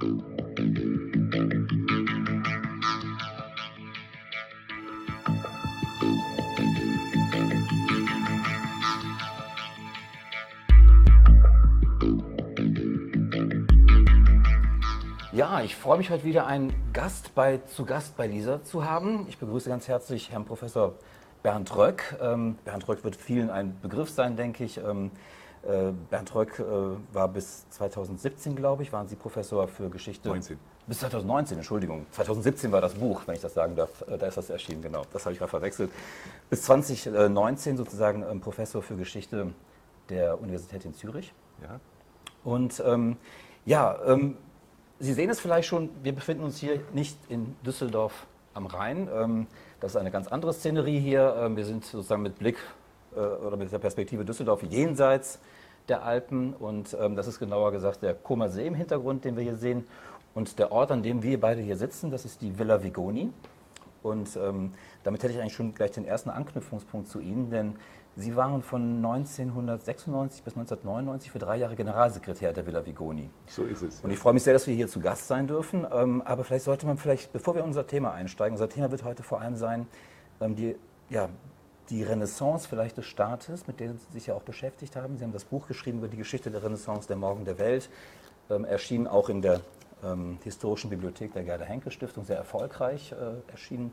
Ja, ich freue mich heute wieder einen Gast bei, zu Gast bei Lisa zu haben. Ich begrüße ganz herzlich Herrn Professor Bernd Röck. Ähm, Bernd Röck wird vielen ein Begriff sein, denke ich. Ähm, äh, Bernd Röck äh, war bis 2017, glaube ich, waren Sie Professor für Geschichte. 19. Bis 2019, Entschuldigung. 2017 war das Buch, wenn ich das sagen darf. Äh, da ist das erschienen, genau. Das habe ich gerade verwechselt. Bis 2019 sozusagen ähm, Professor für Geschichte der Universität in Zürich. Ja. Und ähm, ja, ähm, Sie sehen es vielleicht schon, wir befinden uns hier nicht in Düsseldorf am Rhein. Ähm, das ist eine ganz andere Szenerie hier. Ähm, wir sind sozusagen mit Blick äh, oder mit der Perspektive Düsseldorf jenseits der Alpen. Und ähm, das ist genauer gesagt der Koma See im Hintergrund, den wir hier sehen. Und der Ort, an dem wir beide hier sitzen, das ist die Villa Vigoni. Und ähm, damit hätte ich eigentlich schon gleich den ersten Anknüpfungspunkt zu Ihnen, denn Sie waren von 1996 bis 1999 für drei Jahre Generalsekretär der Villa Vigoni. So ist es. Und ich freue mich sehr, dass wir hier zu Gast sein dürfen. Ähm, aber vielleicht sollte man vielleicht, bevor wir in unser Thema einsteigen, unser Thema wird heute vor allem sein, ähm, die, ja, die Renaissance vielleicht des Staates, mit der Sie sich ja auch beschäftigt haben. Sie haben das Buch geschrieben über die Geschichte der Renaissance, der Morgen der Welt, ähm, erschienen auch in der ähm, Historischen Bibliothek der Gerda Henke Stiftung, sehr erfolgreich äh, erschienen.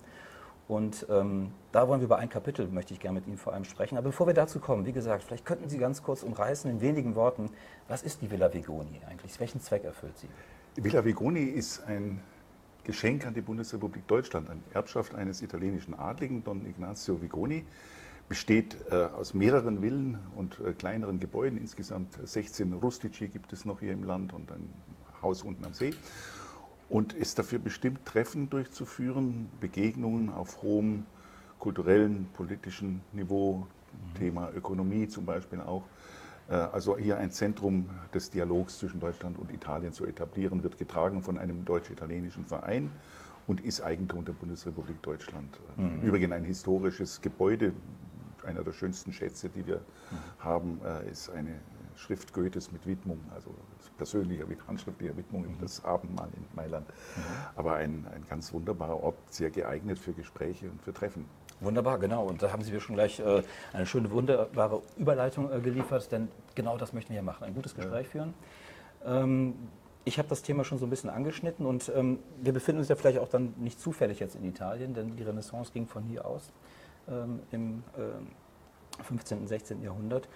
Und ähm, da wollen wir über ein Kapitel, möchte ich gerne mit Ihnen vor allem sprechen. Aber bevor wir dazu kommen, wie gesagt, vielleicht könnten Sie ganz kurz umreißen in wenigen Worten, was ist die Villa Vigoni eigentlich? Welchen Zweck erfüllt sie? Villa Vigoni ist ein Geschenk an die Bundesrepublik Deutschland, eine Erbschaft eines italienischen Adligen, Don Ignazio Vigoni. Besteht äh, aus mehreren Villen und äh, kleineren Gebäuden. Insgesamt 16 Rustici gibt es noch hier im Land und ein Haus unten am See und ist dafür bestimmt, Treffen durchzuführen, Begegnungen auf hohem kulturellen, politischen Niveau, mhm. Thema Ökonomie zum Beispiel auch. Äh, also hier ein Zentrum des Dialogs zwischen Deutschland und Italien zu etablieren, wird getragen von einem deutsch-italienischen Verein und ist Eigentum der Bundesrepublik Deutschland. Mhm. Übrigens ein historisches Gebäude, einer der schönsten Schätze, die wir mhm. haben, äh, ist eine Schrift Goethes mit Widmung, also persönlicher, handschriftlicher Widmung über das Abendmahl in Mailand. Mhm. Aber ein, ein ganz wunderbarer Ort, sehr geeignet für Gespräche und für Treffen. Wunderbar, genau. Und da haben Sie mir schon gleich äh, eine schöne, wunderbare Überleitung äh, geliefert, denn genau das möchten wir ja machen, ein gutes Gespräch ja. führen. Ähm, ich habe das Thema schon so ein bisschen angeschnitten und ähm, wir befinden uns ja vielleicht auch dann nicht zufällig jetzt in Italien, denn die Renaissance ging von hier aus ähm, im 15. und 16. Jahrhundert.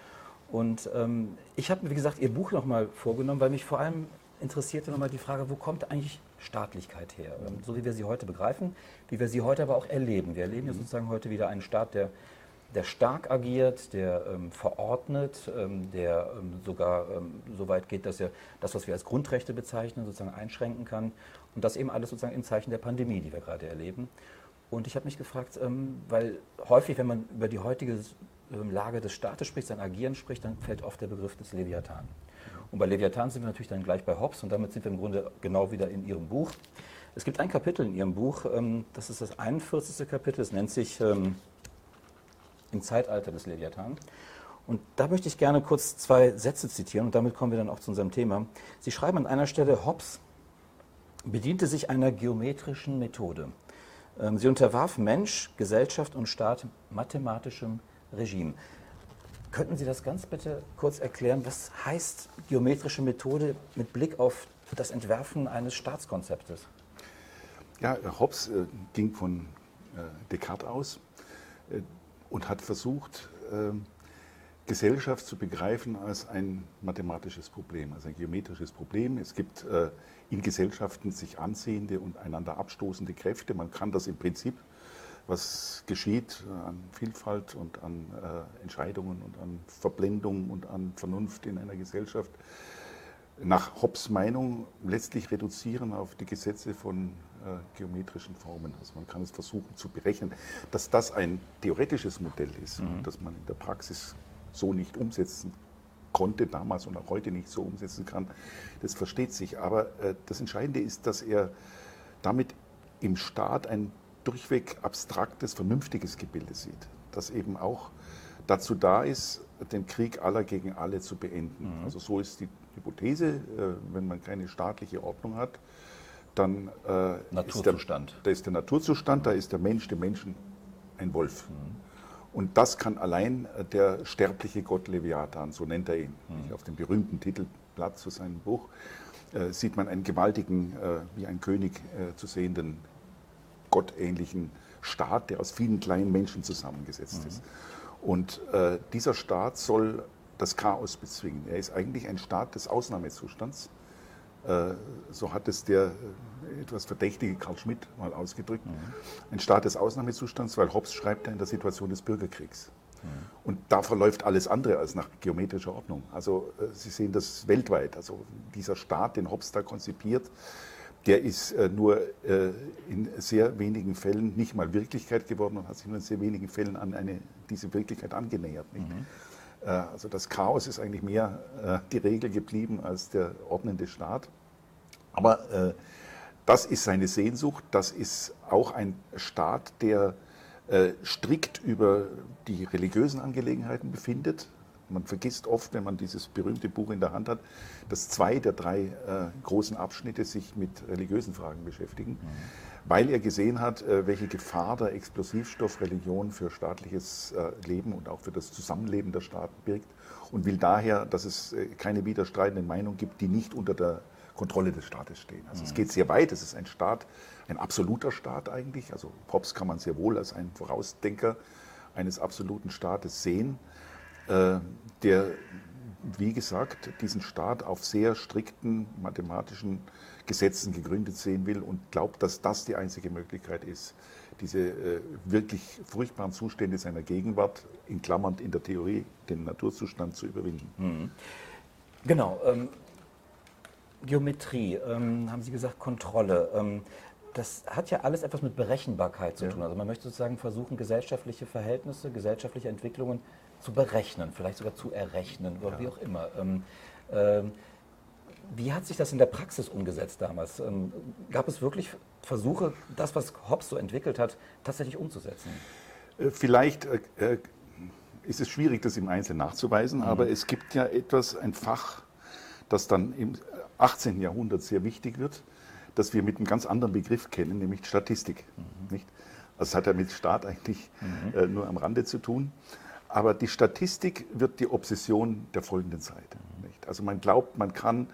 Und ähm, ich habe mir, wie gesagt, Ihr Buch nochmal vorgenommen, weil mich vor allem interessierte nochmal die Frage, wo kommt eigentlich Staatlichkeit her? Ähm, so wie wir sie heute begreifen, wie wir sie heute aber auch erleben. Wir erleben ja sozusagen heute wieder einen Staat, der, der stark agiert, der ähm, verordnet, ähm, der ähm, sogar ähm, so weit geht, dass er das, was wir als Grundrechte bezeichnen, sozusagen einschränken kann. Und das eben alles sozusagen im Zeichen der Pandemie, die wir gerade erleben. Und ich habe mich gefragt, weil häufig, wenn man über die heutige ähm, Lage des Staates spricht, sein Agieren spricht, dann fällt oft der Begriff des Leviathan. Und bei Leviathan sind wir natürlich dann gleich bei Hobbes und damit sind wir im Grunde genau wieder in Ihrem Buch. Es gibt ein Kapitel in Ihrem Buch, ähm, das ist das 41. Kapitel, es nennt sich ähm, Im Zeitalter des Leviathan. Und da möchte ich gerne kurz zwei Sätze zitieren und damit kommen wir dann auch zu unserem Thema. Sie schreiben an einer Stelle, Hobbes bediente sich einer geometrischen Methode. Sie unterwarf Mensch, Gesellschaft und Staat mathematischem Regime. Könnten Sie das ganz bitte kurz erklären? Was heißt geometrische Methode mit Blick auf das Entwerfen eines Staatskonzeptes? Ja, Hobbes äh, ging von äh, Descartes aus äh, und hat versucht, ähm, Gesellschaft zu begreifen als ein mathematisches Problem, als ein geometrisches Problem. Es gibt äh, in Gesellschaften sich ansehende und einander abstoßende Kräfte. Man kann das im Prinzip was geschieht an Vielfalt und an äh, Entscheidungen und an Verblendung und an Vernunft in einer Gesellschaft, nach Hobbes Meinung letztlich reduzieren auf die Gesetze von äh, geometrischen Formen. Also man kann es versuchen zu berechnen. Dass das ein theoretisches Modell ist mhm. und dass man in der Praxis so nicht umsetzen konnte damals und auch heute nicht so umsetzen kann, das versteht sich. Aber äh, das Entscheidende ist, dass er damit im Staat ein durchweg abstraktes, vernünftiges Gebilde sieht, das eben auch dazu da ist, den Krieg aller gegen alle zu beenden. Mhm. Also so ist die Hypothese, äh, wenn man keine staatliche Ordnung hat, dann äh, Naturzustand. Ist der, da ist der Naturzustand, da ist der Mensch dem Menschen ein Wolf. Mhm. Und das kann allein äh, der sterbliche Gott Leviathan, so nennt er ihn. Mhm. Auf dem berühmten Titelblatt zu seinem Buch äh, sieht man einen gewaltigen, äh, wie ein König äh, zu sehenden, gottähnlichen Staat, der aus vielen kleinen Menschen zusammengesetzt mhm. ist. Und äh, dieser Staat soll das Chaos bezwingen. Er ist eigentlich ein Staat des Ausnahmezustands. Äh, so hat es der äh, etwas verdächtige Karl Schmidt mal ausgedrückt. Mhm. Ein Staat des Ausnahmezustands, weil Hobbes schreibt er in der Situation des Bürgerkriegs. Mhm. Und da verläuft alles andere als nach geometrischer Ordnung. Also äh, Sie sehen das weltweit. Also dieser Staat, den Hobbes da konzipiert, der ist nur in sehr wenigen Fällen nicht mal Wirklichkeit geworden und hat sich nur in sehr wenigen Fällen an eine, diese Wirklichkeit angenähert. Mhm. Äh, also das Chaos ist eigentlich mehr äh, die Regel geblieben als der ordnende Staat. Aber äh, das ist seine Sehnsucht. Das ist auch ein Staat, der strikt über die religiösen Angelegenheiten befindet. Man vergisst oft, wenn man dieses berühmte Buch in der Hand hat, dass zwei der drei großen Abschnitte sich mit religiösen Fragen beschäftigen. Mhm weil er gesehen hat, äh, welche Gefahr der Explosivstoff Religion für staatliches äh, Leben und auch für das Zusammenleben der Staaten birgt und will daher, dass es äh, keine widerstreitenden Meinungen gibt, die nicht unter der Kontrolle des Staates stehen. Also mhm. es geht sehr weit, es ist ein Staat, ein absoluter Staat eigentlich. Also Pops kann man sehr wohl als einen Vorausdenker eines absoluten Staates sehen, der, wie gesagt, diesen Staat auf sehr strikten mathematischen Gesetzen gegründet sehen will und glaubt, dass das die einzige Möglichkeit ist, diese äh, wirklich furchtbaren Zustände seiner Gegenwart, in Klammern in der Theorie, den Naturzustand zu überwinden. Mhm. Genau. Ähm, Geometrie, ähm, haben Sie gesagt, Kontrolle. Ähm, das hat ja alles etwas mit Berechenbarkeit zu ja. tun. Also man möchte sozusagen versuchen, gesellschaftliche Verhältnisse, gesellschaftliche Entwicklungen zu berechnen, vielleicht sogar zu errechnen oder ja. wie auch immer. Ähm, ähm, wie hat sich das in der Praxis umgesetzt damals? Ähm, gab es wirklich Versuche, das, was Hobbes so entwickelt hat, tatsächlich umzusetzen? Äh, vielleicht äh, äh, ist es schwierig, das im Einzelnen nachzuweisen, mhm. aber es gibt ja etwas, ein Fach, das dann im 18. Jahrhundert sehr wichtig wird, das wir mit einem ganz anderen Begriff kennen, nämlich Statistik. Mhm. Nicht? Das hat ja mit Staat eigentlich mhm. äh, nur am Rande zu tun. Aber die Statistik wird die Obsession der folgenden Zeit. Mhm. Nicht? Also man glaubt, man kann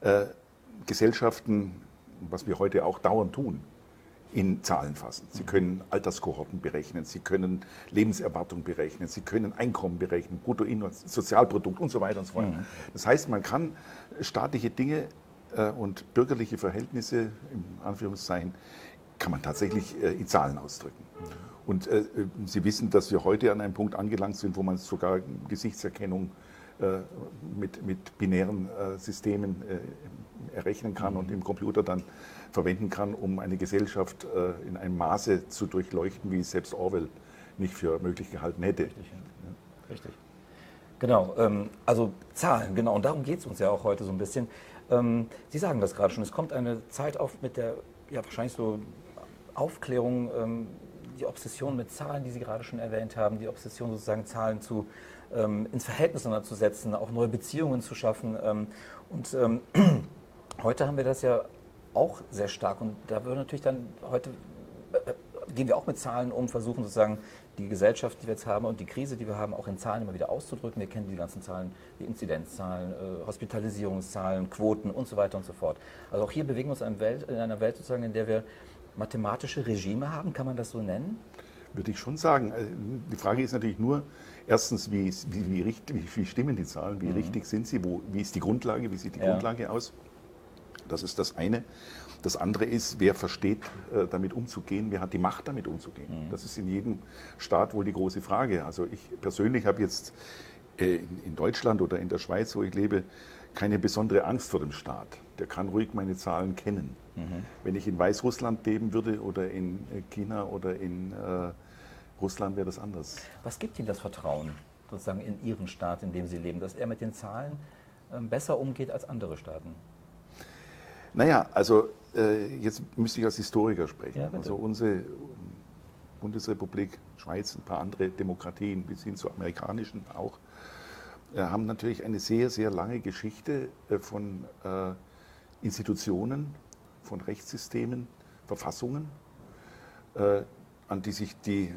äh, Gesellschaften, was wir heute auch dauernd tun, in Zahlen fassen. Sie können Alterskohorten berechnen, Sie können Lebenserwartung berechnen, Sie können Einkommen berechnen, Bruttosozialprodukt und so weiter und so fort. Mhm. Das heißt, man kann staatliche Dinge äh, und bürgerliche Verhältnisse, im Anführungszeichen, kann man tatsächlich äh, in Zahlen ausdrücken. Mhm. Und äh, Sie wissen, dass wir heute an einem Punkt angelangt sind, wo man sogar Gesichtserkennung äh, mit, mit binären äh, Systemen äh, errechnen kann mhm. und im Computer dann verwenden kann, um eine Gesellschaft in einem Maße zu durchleuchten, wie es selbst Orwell nicht für möglich gehalten hätte. Richtig. Ja. Richtig. Genau, ähm, also Zahlen, genau, und darum geht es uns ja auch heute so ein bisschen. Ähm, Sie sagen das gerade schon, es kommt eine Zeit auf mit der, ja wahrscheinlich so Aufklärung, ähm, die Obsession mit Zahlen, die Sie gerade schon erwähnt haben, die Obsession sozusagen Zahlen zu ähm, ins Verhältnis zu setzen, auch neue Beziehungen zu schaffen. Ähm, und ähm, heute haben wir das ja auch sehr stark und da würde natürlich dann heute äh, gehen wir auch mit Zahlen um, versuchen sozusagen die Gesellschaft, die wir jetzt haben und die Krise, die wir haben, auch in Zahlen immer wieder auszudrücken. Wir kennen die ganzen Zahlen, die Inzidenzzahlen, äh, Hospitalisierungszahlen, Quoten und so weiter und so fort. Also auch hier bewegen wir uns in, Welt, in einer Welt sozusagen, in der wir mathematische Regime haben, kann man das so nennen? Würde ich schon sagen. Äh, die Frage ist natürlich nur, erstens, wie, wie, wie, wie stimmen die Zahlen, wie mhm. richtig sind sie, wo, wie ist die Grundlage, wie sieht die ja. Grundlage aus? Das ist das eine. Das andere ist, wer versteht, äh, damit umzugehen, wer hat die Macht, damit umzugehen. Mhm. Das ist in jedem Staat wohl die große Frage. Also ich persönlich habe jetzt äh, in Deutschland oder in der Schweiz, wo ich lebe, keine besondere Angst vor dem Staat. Der kann ruhig meine Zahlen kennen. Mhm. Wenn ich in Weißrussland leben würde oder in äh, China oder in äh, Russland, wäre das anders. Was gibt Ihnen das Vertrauen sozusagen in Ihren Staat, in dem Sie leben, dass er mit den Zahlen äh, besser umgeht als andere Staaten? Naja, also äh, jetzt müsste ich als Historiker sprechen. Ja, also unsere Bundesrepublik, Schweiz, ein paar andere Demokratien bis hin zu amerikanischen auch, haben natürlich eine sehr, sehr lange Geschichte von Institutionen, von Rechtssystemen, Verfassungen, an die sich die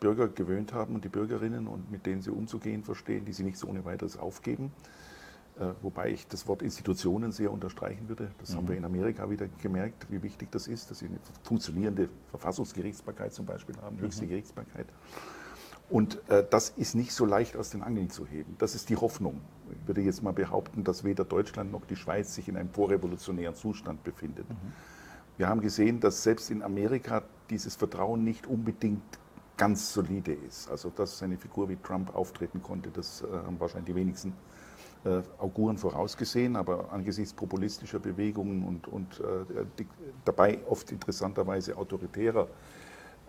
Bürger gewöhnt haben und die Bürgerinnen und mit denen sie umzugehen verstehen, die sie nicht so ohne weiteres aufgeben. Äh, wobei ich das Wort Institutionen sehr unterstreichen würde. Das mhm. haben wir in Amerika wieder gemerkt, wie wichtig das ist, dass sie eine funktionierende Verfassungsgerichtsbarkeit zum Beispiel haben, höchste mhm. Gerichtsbarkeit. Und äh, das ist nicht so leicht aus den Angeln zu heben. Das ist die Hoffnung. Ich würde jetzt mal behaupten, dass weder Deutschland noch die Schweiz sich in einem vorrevolutionären Zustand befindet. Mhm. Wir haben gesehen, dass selbst in Amerika dieses Vertrauen nicht unbedingt ganz solide ist. Also dass eine Figur wie Trump auftreten konnte, das äh, haben wahrscheinlich die wenigsten äh, Auguren vorausgesehen, aber angesichts populistischer Bewegungen und, und äh, die, dabei oft interessanterweise autoritärer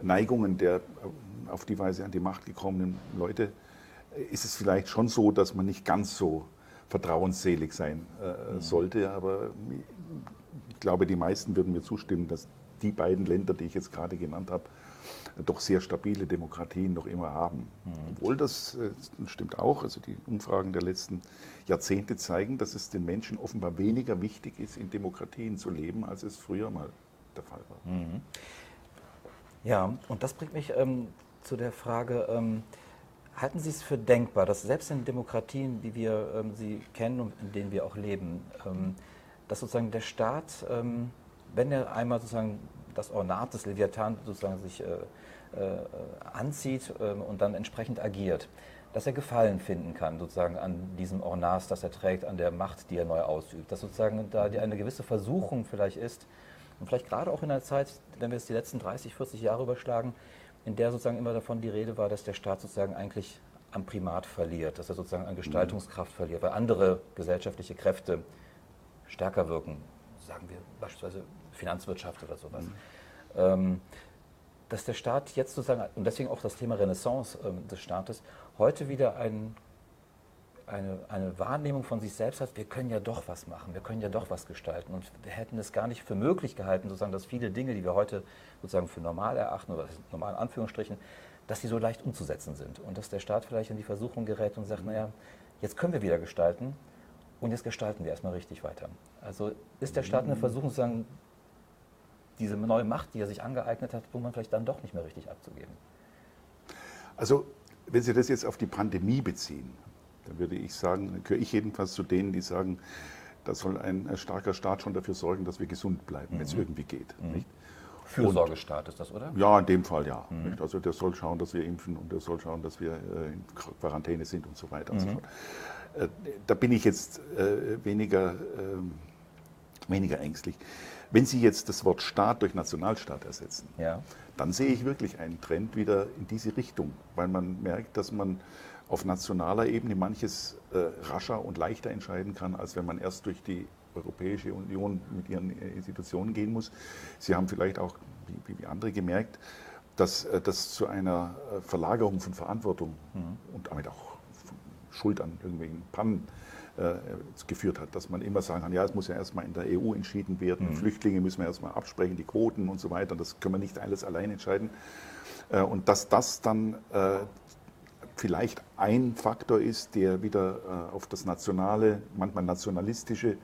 Neigungen der äh, auf die Weise an die Macht gekommenen Leute, äh, ist es vielleicht schon so, dass man nicht ganz so vertrauensselig sein äh, mhm. sollte. Aber ich glaube, die meisten würden mir zustimmen, dass die beiden Länder, die ich jetzt gerade genannt habe, doch sehr stabile Demokratien noch immer haben. Mhm. Obwohl das, das stimmt auch, also die Umfragen der letzten Jahrzehnte zeigen, dass es den Menschen offenbar weniger wichtig ist, in Demokratien zu leben, als es früher mal der Fall war. Mhm. Ja, und das bringt mich ähm, zu der Frage, ähm, halten Sie es für denkbar, dass selbst in Demokratien, wie wir ähm, sie kennen und in denen wir auch leben, ähm, dass sozusagen der Staat, ähm, wenn er einmal sozusagen das Ornat des Leviathan sozusagen sich äh, äh, anzieht äh, und dann entsprechend agiert, dass er Gefallen finden kann, sozusagen an diesem Ornas, das er trägt, an der Macht, die er neu ausübt. Dass sozusagen da eine gewisse Versuchung vielleicht ist, und vielleicht gerade auch in einer Zeit, wenn wir jetzt die letzten 30, 40 Jahre überschlagen, in der sozusagen immer davon die Rede war, dass der Staat sozusagen eigentlich am Primat verliert, dass er sozusagen an Gestaltungskraft mhm. verliert, weil andere gesellschaftliche Kräfte stärker wirken, sagen wir beispielsweise Finanzwirtschaft oder sowas. Mhm. Ähm, dass der Staat jetzt sozusagen, und deswegen auch das Thema Renaissance ähm, des Staates, heute wieder ein, eine, eine Wahrnehmung von sich selbst hat, wir können ja doch was machen, wir können ja doch was gestalten. Und wir hätten es gar nicht für möglich gehalten, sozusagen, dass viele Dinge, die wir heute sozusagen für normal erachten, oder normal in Anführungsstrichen, dass die so leicht umzusetzen sind. Und dass der Staat vielleicht in die Versuchung gerät und sagt, naja, jetzt können wir wieder gestalten und jetzt gestalten wir erstmal richtig weiter. Also ist der Staat in der Versuchung, sozusagen, diese neue Macht, die er sich angeeignet hat, irgendwann vielleicht dann doch nicht mehr richtig abzugeben. Also wenn Sie das jetzt auf die Pandemie beziehen, dann würde ich sagen, gehöre ich jedenfalls zu denen, die sagen, da soll ein starker Staat schon dafür sorgen, dass wir gesund bleiben, mhm. wenn es irgendwie geht. Mhm. Nicht? Fürsorgestaat ist das, oder? Ja, in dem Fall ja. Mhm. Also der soll schauen, dass wir impfen und der soll schauen, dass wir äh, in Quarantäne sind und so weiter und so mhm. fort. Äh, da bin ich jetzt äh, weniger, ähm, weniger ängstlich. Wenn Sie jetzt das Wort Staat durch Nationalstaat ersetzen, ja. dann sehe ich wirklich einen Trend wieder in diese Richtung, weil man merkt, dass man auf nationaler Ebene manches äh, rascher und leichter entscheiden kann, als wenn man erst durch die Europäische Union mit ihren äh, Institutionen gehen muss. Sie haben vielleicht auch, wie, wie andere gemerkt, dass äh, das zu einer äh, Verlagerung von Verantwortung mhm. und damit auch Schuld an irgendwelchen Pannen äh, geführt hat, dass man immer sagen kann, ja, es muss ja erstmal in der EU entschieden werden, mhm. Flüchtlinge müssen wir erstmal absprechen, die Quoten und so weiter, das können wir nicht alles allein entscheiden. Äh, und dass das dann vielleicht ein Faktor ist, der wieder auf das nationale, manchmal nationalistische,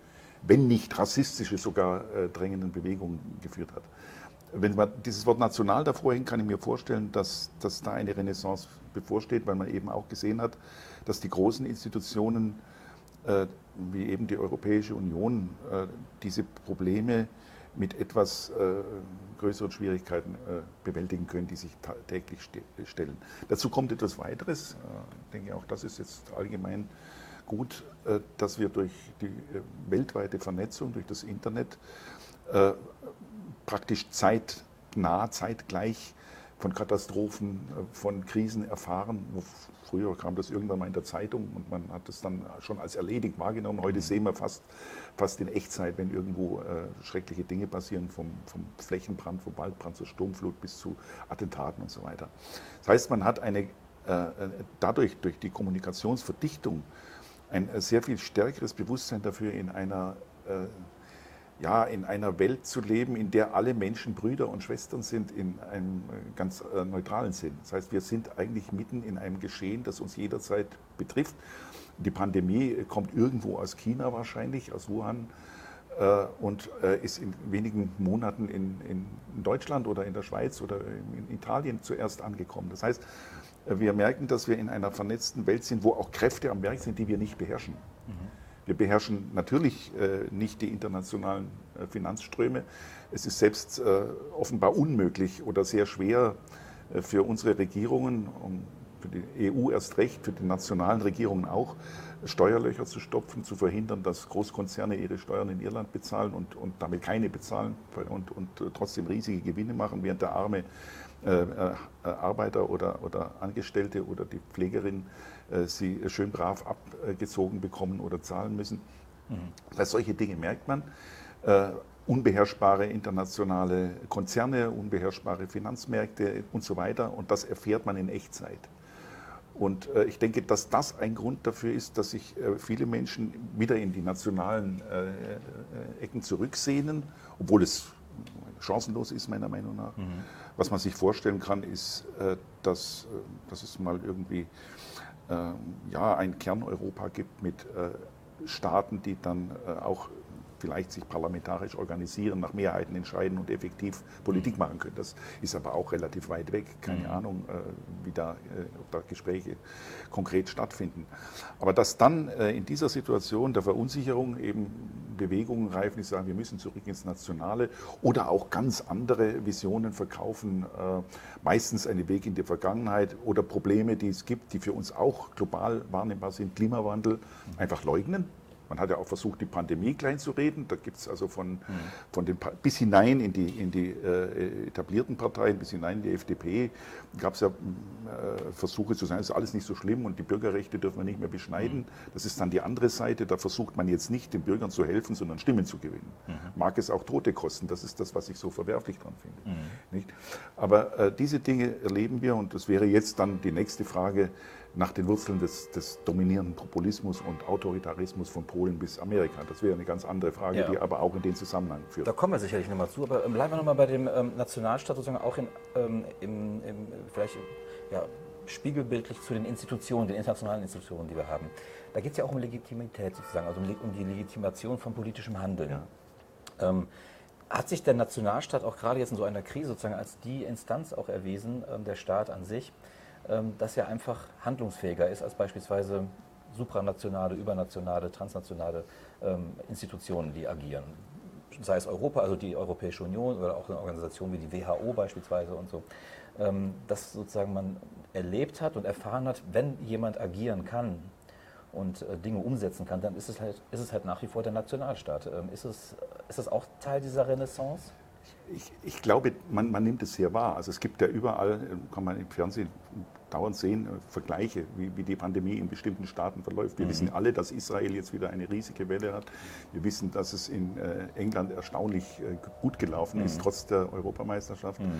wenn nicht rassistische sogar drängenden Bewegungen geführt hat. Wenn man dieses Wort national davor hängt, kann ich mir vorstellen, dass, dass da eine Renaissance bevorsteht, weil man eben auch gesehen hat, dass die großen Institutionen äh, wie eben die Europäische Union äh, diese Probleme mit etwas äh, größeren Schwierigkeiten bewältigen können, die sich täglich stellen. Dazu kommt etwas weiteres. Ich denke auch, das ist jetzt allgemein gut, dass wir durch die weltweite Vernetzung, durch das Internet praktisch zeitnah, zeitgleich von Katastrophen, von Krisen erfahren, Früher kam das irgendwann mal in der Zeitung und man hat es dann schon als erledigt wahrgenommen. Heute mhm. sehen wir fast, fast in Echtzeit, wenn irgendwo äh, schreckliche Dinge passieren, vom, vom Flächenbrand, vom Waldbrand zur Sturmflut bis zu Attentaten und so weiter. Das heißt, man hat eine, äh, dadurch, durch die Kommunikationsverdichtung, ein sehr viel stärkeres Bewusstsein dafür, in einer äh, ja, in einer Welt zu leben, in der alle Menschen Brüder und Schwestern sind, in einem ganz neutralen Sinn. Das heißt, wir sind eigentlich mitten in einem Geschehen, das uns jederzeit betrifft. Die Pandemie kommt irgendwo aus China wahrscheinlich, aus Wuhan äh, und äh, ist in wenigen Monaten in, in, Deutschland oder in der Schweiz oder in Italien zuerst angekommen. Das heißt, äh, wir merken, dass wir in einer vernetzten Welt sind, wo auch Kräfte am Werk sind, die wir nicht beherrschen. Mhm. Wir beherrschen natürlich nicht die internationalen Finanzströme. Es ist selbst offenbar unmöglich oder sehr schwer für unsere Regierungen, für die EU erst recht, für die nationalen Regierungen auch, Steuerlöcher zu stopfen, zu verhindern, dass Großkonzerne ihre Steuern in Irland bezahlen und, und damit keine bezahlen und, und trotzdem riesige Gewinne machen, während der arme äh, äh, Arbeiter oder, oder Angestellte oder die Pflegerin äh, sie schön brav abgezogen bekommen oder zahlen müssen. Mhm. Heißt, solche Dinge merkt man. Äh, unbeherrschbare internationale Konzerne, unbeherrschbare Finanzmärkte und so weiter. Und das erfährt man in Echtzeit. Und äh, ich denke, dass das ein Grund dafür ist, dass sich äh, viele Menschen wieder in die nationalen äh, äh Ecken zurücksehnen, obwohl es chancenlos ist, meiner Meinung nach. Mhm. Was man sich vorstellen kann, ist, äh, dass, äh, dass es mal irgendwie ja, ein Kerneuropa gibt mit Staaten, die dann auch vielleicht sich parlamentarisch organisieren, nach Mehrheiten entscheiden und effektiv Politik machen können. Das ist aber auch relativ weit weg. Keine mhm. Ahnung, äh, wie da, äh, ob da Gespräche konkret stattfinden. Aber dass dann äh, in dieser Situation der Verunsicherung eben Bewegungen reifen, die sagen, wir müssen zurück ins Nationale oder auch ganz andere Visionen verkaufen, meistens einen Weg in die Vergangenheit oder Probleme, die es gibt, die für uns auch global wahrnehmbar sind, Klimawandel, einfach leugnen man hat ja auch versucht, die Pandemie kleinzureden. Da gibt es also von, mhm. von den bis hinein in die, in die äh, etablierten Parteien, bis hinein in die FDP, gab es ja äh, Versuche zu sagen, es ist alles nicht so schlimm und die Bürgerrechte dürfen wir nicht mehr beschneiden. Mhm. Das ist dann die andere Seite. Da versucht man jetzt nicht, den Bürgern zu helfen, sondern Stimmen zu gewinnen. Mhm. Mag es auch Tote kosten. Das ist das, was ich so verwerflich dran finde. Mhm. Nicht? Aber äh, diese Dinge erleben wir und das wäre jetzt dann die nächste Frage nach den Wurzeln des, des, dominierenden Populismus und Autoritarismus von Polen bis Amerika. Das wäre eine ganz andere Frage, ja. die aber auch in den Zusammenhang führt. Da kommen wir sicherlich nochmal zu, aber ähm, bleiben wir nochmal bei dem ähm, Nationalstaat sozusagen auch in, ähm, im, im, vielleicht ja, spiegelbildlich zu den Institutionen, den internationalen Institutionen, die wir haben. Da geht es ja auch um Legitimität sozusagen, also um, um die Legitimation von politischem Handeln. Ja. Ähm, hat sich der Nationalstaat auch gerade jetzt in so einer Krise sozusagen als die Instanz auch erwiesen, ähm, der Staat an sich, dass er einfach handlungsfähiger ist als beispielsweise supranationale, übernationale, transnationale ähm, Institutionen, die agieren. Sei es Europa, also die Europäische Union oder auch eine Organisation wie die WHO beispielsweise und so. Ähm, dass sozusagen man erlebt hat und erfahren hat, wenn jemand agieren kann und äh, Dinge umsetzen kann, dann ist es halt, ist es halt nach wie vor der Nationalstaat. ist, es, ist das auch Teil dieser Renaissance? Ich, ich, glaube, man, man, nimmt es sehr wahr. Also es gibt ja überall, kann man im Fernsehen dauernd sehen, äh, Vergleiche, wie, wie die Pandemie in bestimmten Staaten verläuft. Wir mhm. wissen alle, dass Israel jetzt wieder eine riesige Welle hat. Wir wissen, dass es in äh, England erstaunlich äh, gut gelaufen mhm. ist, trotz der Europameisterschaft. Mhm.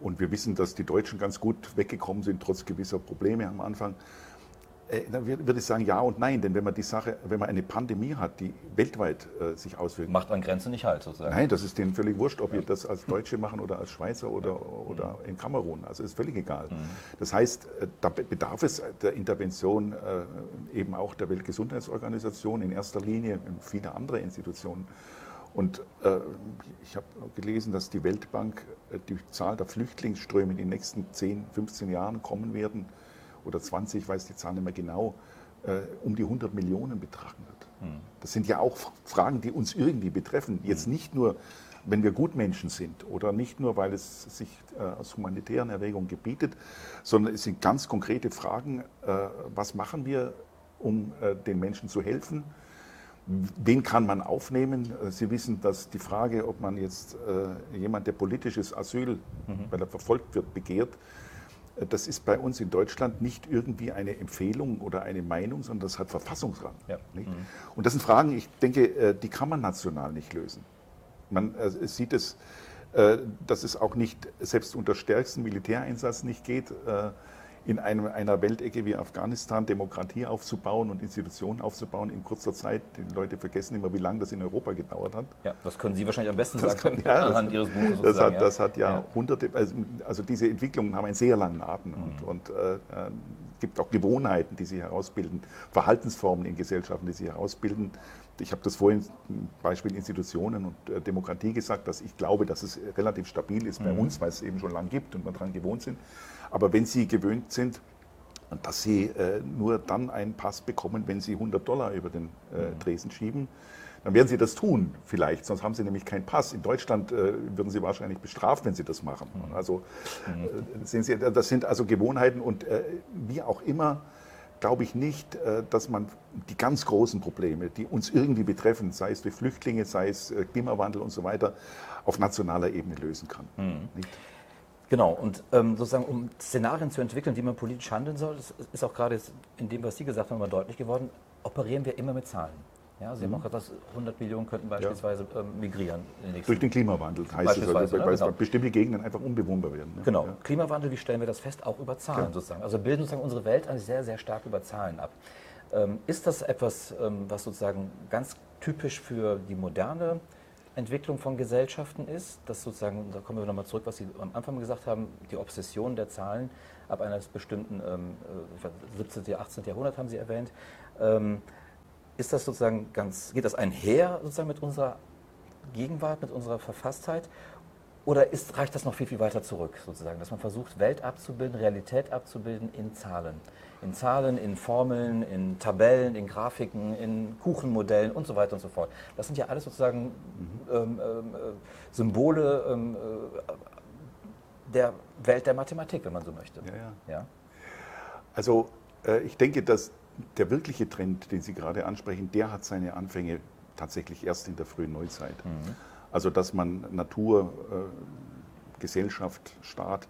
Und wir wissen, dass die Deutschen ganz gut weggekommen sind, trotz gewisser Probleme am Anfang. Äh, dann würde ich sagen ja und nein, denn wenn man die Sache, wenn man eine Pandemie hat, die weltweit äh, sich auswirkt. Macht an Grenzen nicht halt sozusagen. Nein, das ist denen völlig wurscht, ob ja. wir das als Deutsche machen oder als Schweizer oder, oder in Kamerun. Also ist völlig egal. Mhm. Das heißt, äh, da bedarf es der Intervention äh, eben auch der Weltgesundheitsorganisation in erster Linie und viele andere Institutionen. Und äh, ich habe gelesen, dass die Weltbank äh, die Zahl der Flüchtlingsströme in den nächsten 10, 15 Jahren kommen werden oder 20, ich weiß die Zahl nicht mehr genau, äh, um die 100 Millionen betragen wird. Hm. Das sind ja auch Fragen, die uns irgendwie betreffen. Jetzt hm. nicht nur, wenn wir Gutmenschen sind oder nicht nur, weil es sich äh, aus humanitären Erwägungen gebietet, sondern es sind ganz konkrete Fragen, äh, was machen wir, um den Menschen zu helfen? Wen kann man aufnehmen? Sie wissen, dass die Frage, ob man jetzt jemand, der politisches Asyl, mhm. weil er verfolgt wird, begehrt, das ist bei uns in Deutschland nicht irgendwie eine Empfehlung oder eine Meinung, sondern das hat Verfassungsrang. Ja. Mhm. Und das sind Fragen, ich denke, äh, die kann man national nicht lösen. Man äh, sieht es, äh, dass es auch nicht selbst unter stärksten Militäreinsatz nicht geht. In einem, einer Weltecke wie Afghanistan Demokratie aufzubauen und Institutionen aufzubauen in kurzer Zeit. Die Leute vergessen immer, wie lange das in Europa gedauert hat. Ja, das können Sie wahrscheinlich am besten das sagen kann, ja, anhand das, Ihres Buches. Das hat, ja. das hat ja, ja. hunderte, also, also, diese Entwicklungen haben einen sehr langen Atem mhm. und, und äh, gibt auch Gewohnheiten, die sich herausbilden, Verhaltensformen in Gesellschaften, die sich herausbilden. Ich habe das vorhin Beispiel Institutionen und äh, Demokratie gesagt, dass ich glaube, dass es relativ stabil ist bei mhm. uns, weil es eben schon lange gibt und wir daran gewohnt sind. Aber wenn Sie gewöhnt sind, dass Sie äh, nur dann einen Pass bekommen, wenn Sie 100 Dollar über den äh, mhm. Tresen schieben, dann werden Sie das tun, vielleicht, sonst haben Sie nämlich keinen Pass. In Deutschland äh, würden Sie wahrscheinlich bestraft, wenn Sie das machen. Mhm. Also äh, sehen Sie, das sind also Gewohnheiten und äh, wie auch immer glaube ich nicht, äh, dass man die ganz großen Probleme, die uns irgendwie betreffen, sei es durch Flüchtlinge, sei es Klimawandel und so weiter, auf nationaler Ebene lösen kann. Mhm. Genau, und ähm, sozusagen, um Szenarien zu entwickeln, wie man politisch handeln soll, das ist auch gerade in dem, was Sie gesagt haben, mal deutlich geworden, operieren wir immer mit Zahlen. Ja, Sie mhm. haben auch gesagt, 100 Millionen könnten beispielsweise ja. ähm, migrieren. Durch den Klimawandel heißt es, also, weil, ne? genau. bestimmte Gegenden einfach unbewohnbar werden. Ne? Genau, ja. Klimawandel, wie stellen wir das fest? Auch über Zahlen Klar. sozusagen. Also bilden sozusagen unsere Welt eigentlich sehr, sehr stark über Zahlen ab. Ähm, ist das etwas, ähm, was sozusagen ganz typisch für die moderne Entwicklung von Gesellschaften ist? Das sozusagen, da kommen wir nochmal zurück, was Sie am Anfang gesagt haben, die Obsession der Zahlen ab eines bestimmten ähm, 17., äh, 18. Jahrhundert haben Sie erwähnt. Ähm, ist das sozusagen ganz, geht das einher sozusagen mit unserer Gegenwart, mit unserer Verfasstheit? Oder ist, reicht das noch viel, viel weiter zurück, sozusagen, dass man versucht, Welt abzubilden, Realität abzubilden in Zahlen? In Zahlen, in Formeln, in Tabellen, in Grafiken, in Kuchenmodellen und so weiter und so fort. Das sind ja alles sozusagen mhm. ähm, ähm, äh, Symbole ähm, äh, der Welt der Mathematik, wenn man so möchte. Ja, ja. ja? Also äh, ich denke, dass der wirkliche Trend, den Sie gerade ansprechen, der hat seine Anfänge tatsächlich erst in der frühen Neuzeit. Mhm. Also dass man Natur, äh, Gesellschaft, Staat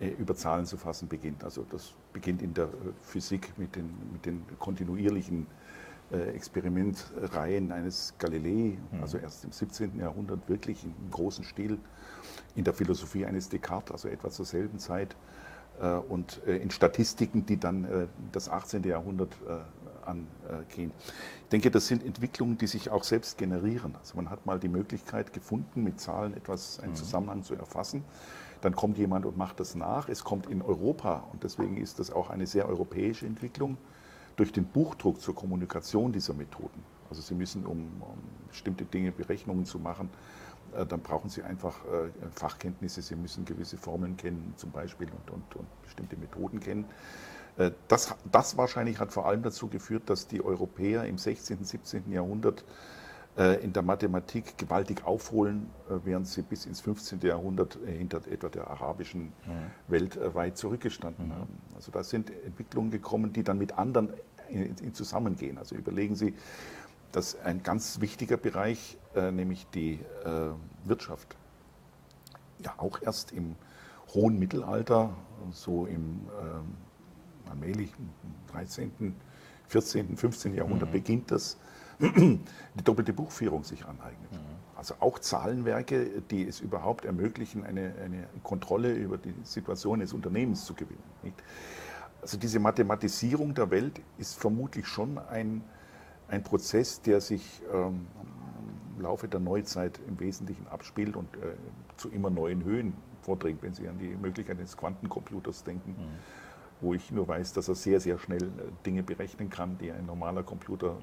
äh, über Zahlen zu fassen beginnt. Also das beginnt in der äh, Physik mit den, mit den kontinuierlichen Experimentreihen eines Galilei, mhm. also erst im 17. Jahrhundert wirklich im großen Stil, in der Philosophie eines Descartes, also etwa zur selben Zeit und in Statistiken, die dann das 18. Jahrhundert angehen. Ich denke, das sind Entwicklungen, die sich auch selbst generieren. Also man hat mal die Möglichkeit gefunden, mit Zahlen etwas, einen mhm. Zusammenhang zu erfassen. Dann kommt jemand und macht das nach. Es kommt in Europa, und deswegen ist das auch eine sehr europäische Entwicklung, durch den Buchdruck zur Kommunikation dieser Methoden. Also Sie müssen, um, um bestimmte Dinge, Berechnungen zu machen, äh, dann brauchen Sie einfach äh, Fachkenntnisse, Sie müssen gewisse Formeln kennen zum Beispiel und, und, und bestimmte Methoden kennen. Äh, das, das, wahrscheinlich hat vor allem dazu geführt, dass die Europäer im 16., 17. Jahrhundert in der Mathematik gewaltig aufholen, während sie bis ins 15. Jahrhundert hinter etwa der arabischen mhm. Welt weit zurückgestanden mhm. haben. Also da sind Entwicklungen gekommen, die dann mit anderen in, in zusammengehen. Also überlegen Sie, dass ein ganz wichtiger Bereich, äh, nämlich die äh, Wirtschaft, ja auch erst im hohen Mittelalter, so im äh, allmählich im 13., 14., 15. Jahrhundert mhm. beginnt das, die doppelte Buchführung sich aneignet. Mhm. Also auch Zahlenwerke, die es überhaupt ermöglichen, eine, eine Kontrolle über die Situation des Unternehmens zu gewinnen. Nicht? Also diese Mathematisierung der Welt ist vermutlich schon ein ein Prozess, der sich ähm, im Laufe der Neuzeit im Wesentlichen abspielt und äh, zu immer neuen Höhen vordringt, wenn Sie an die Möglichkeit des Quantencomputers denken, mhm. Wo ich nur weiß, dass er sehr, sehr schnell äh, Dinge berechnen kann, die ein normaler Computer,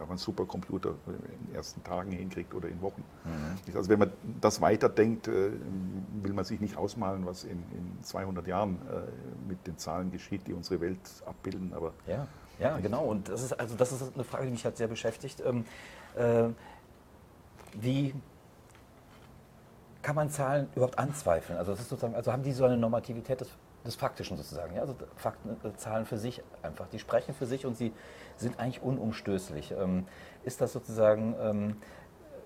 äh, ein Supercomputer in ersten Tagen hinkriegt oder in Wochen. Mhm. Also wenn man das weiterdenkt, äh, will man sich nicht ausmalen, was in, in 200 Jahren mit den Zahlen geschieht, die unsere Welt abbilden. Aber ja. Ja, genau. Und das ist, also das ist eine Frage, die mich halt sehr beschäftigt. Ähm, äh, wie kann man Zahlen überhaupt anzweifeln? Also, das ist sozusagen, also haben die so eine Normativität des, des Faktischen sozusagen? Ja? Also Fakten, äh, Zahlen für sich einfach. Die sprechen für sich und sie sind eigentlich unumstößlich. Ähm, ist das sozusagen, ähm,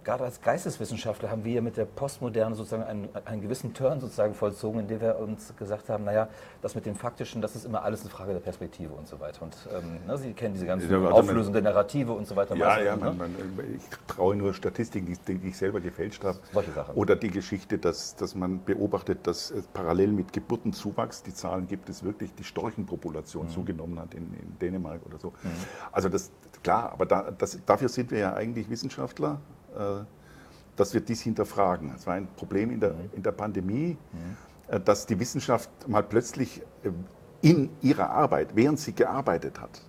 gerade als Geisteswissenschaftler haben wir ja mit der Postmoderne sozusagen einen, einen gewissen Turn sozusagen vollzogen, indem wir uns gesagt haben, naja, das mit dem Faktischen, das ist immer alles eine Frage der Perspektive und so weiter. Und ähm, ne, Sie kennen diese ganzen ja, Auflösung der Narrative und so weiter. Ja, ja, man, ne? man, ich traue nur Statistiken, die, ich selber gefälscht habe. Solche Sachen. Oder die Geschichte, dass, dass man beobachtet, dass parallel mit Geburtenzuwachs, die Zahlen gibt es wirklich, die Storchenpopulation mhm. zugenommen hat in, in, Dänemark oder so. Mhm. Also das, klar, aber da, das, dafür sind wir ja eigentlich Wissenschaftler dass wir dies hinterfragen. Es war ein Problem in der, mhm. in der Pandemie, mhm. dass die Wissenschaft mal plötzlich äh, in ihrer Arbeit, während sie gearbeitet hat,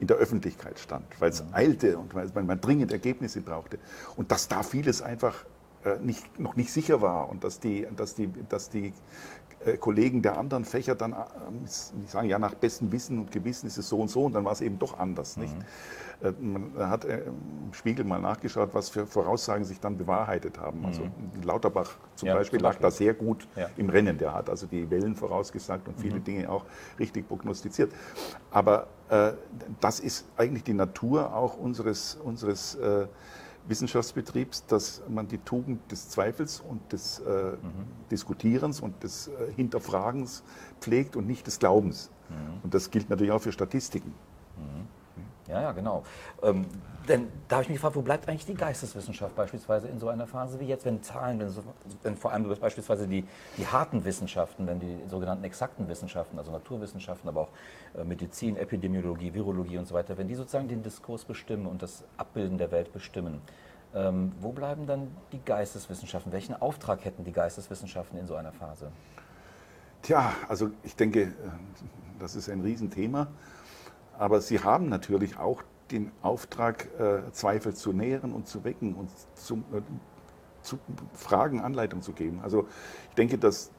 in der Öffentlichkeit stand, weil es mhm. eilte und weil man dringend Ergebnisse brauchte. Und dass da vieles einfach nicht, noch nicht sicher war und dass die, dass die, dass die Kollegen der anderen Fächer dann sagen, ja, nach bestem Wissen und Gewissen ist es so und so und dann war es eben doch anders. Nicht? Mhm. Äh, man hat äh, im Spiegel mal nachgeschaut, was für Voraussagen sich dann bewahrheitet haben. Also mhm. Lauterbach zum ja, Beispiel lag da sehr gut ja. im Rennen. Der hat also die Wellen vorausgesagt und viele mhm. Dinge auch richtig prognostiziert. Aber äh, das ist eigentlich die Natur auch unseres, unseres äh, Wissenschaftsbetriebs, dass man die Tugend des Zweifels und des äh, mhm. Diskutierens und des äh, Hinterfragens pflegt und nicht des Glaubens. Mhm. Und das gilt natürlich auch für Statistiken. Mhm. Ja, ja, genau. Ähm, denn da habe ich mich gefragt, wo bleibt eigentlich die Geisteswissenschaft beispielsweise in so einer Phase wie jetzt, wenn Zahlen, wenn, so, wenn vor allem beispielsweise die, die harten Wissenschaften, wenn die sogenannten exakten Wissenschaften, also Naturwissenschaften, aber auch äh, Medizin, Epidemiologie, Virologie und so weiter, wenn die sozusagen den Diskurs bestimmen und das Abbilden der Welt bestimmen, ähm, wo bleiben dann die Geisteswissenschaften? Welchen Auftrag hätten die Geisteswissenschaften in so einer Phase? Tja, also ich denke, äh, das ist ein Riesenthema. Aber sie haben natürlich auch den Auftrag, äh, Zweifel zu nähren und zu wecken und zu, äh, zu Fragen Anleitung zu geben. Also ich denke, dass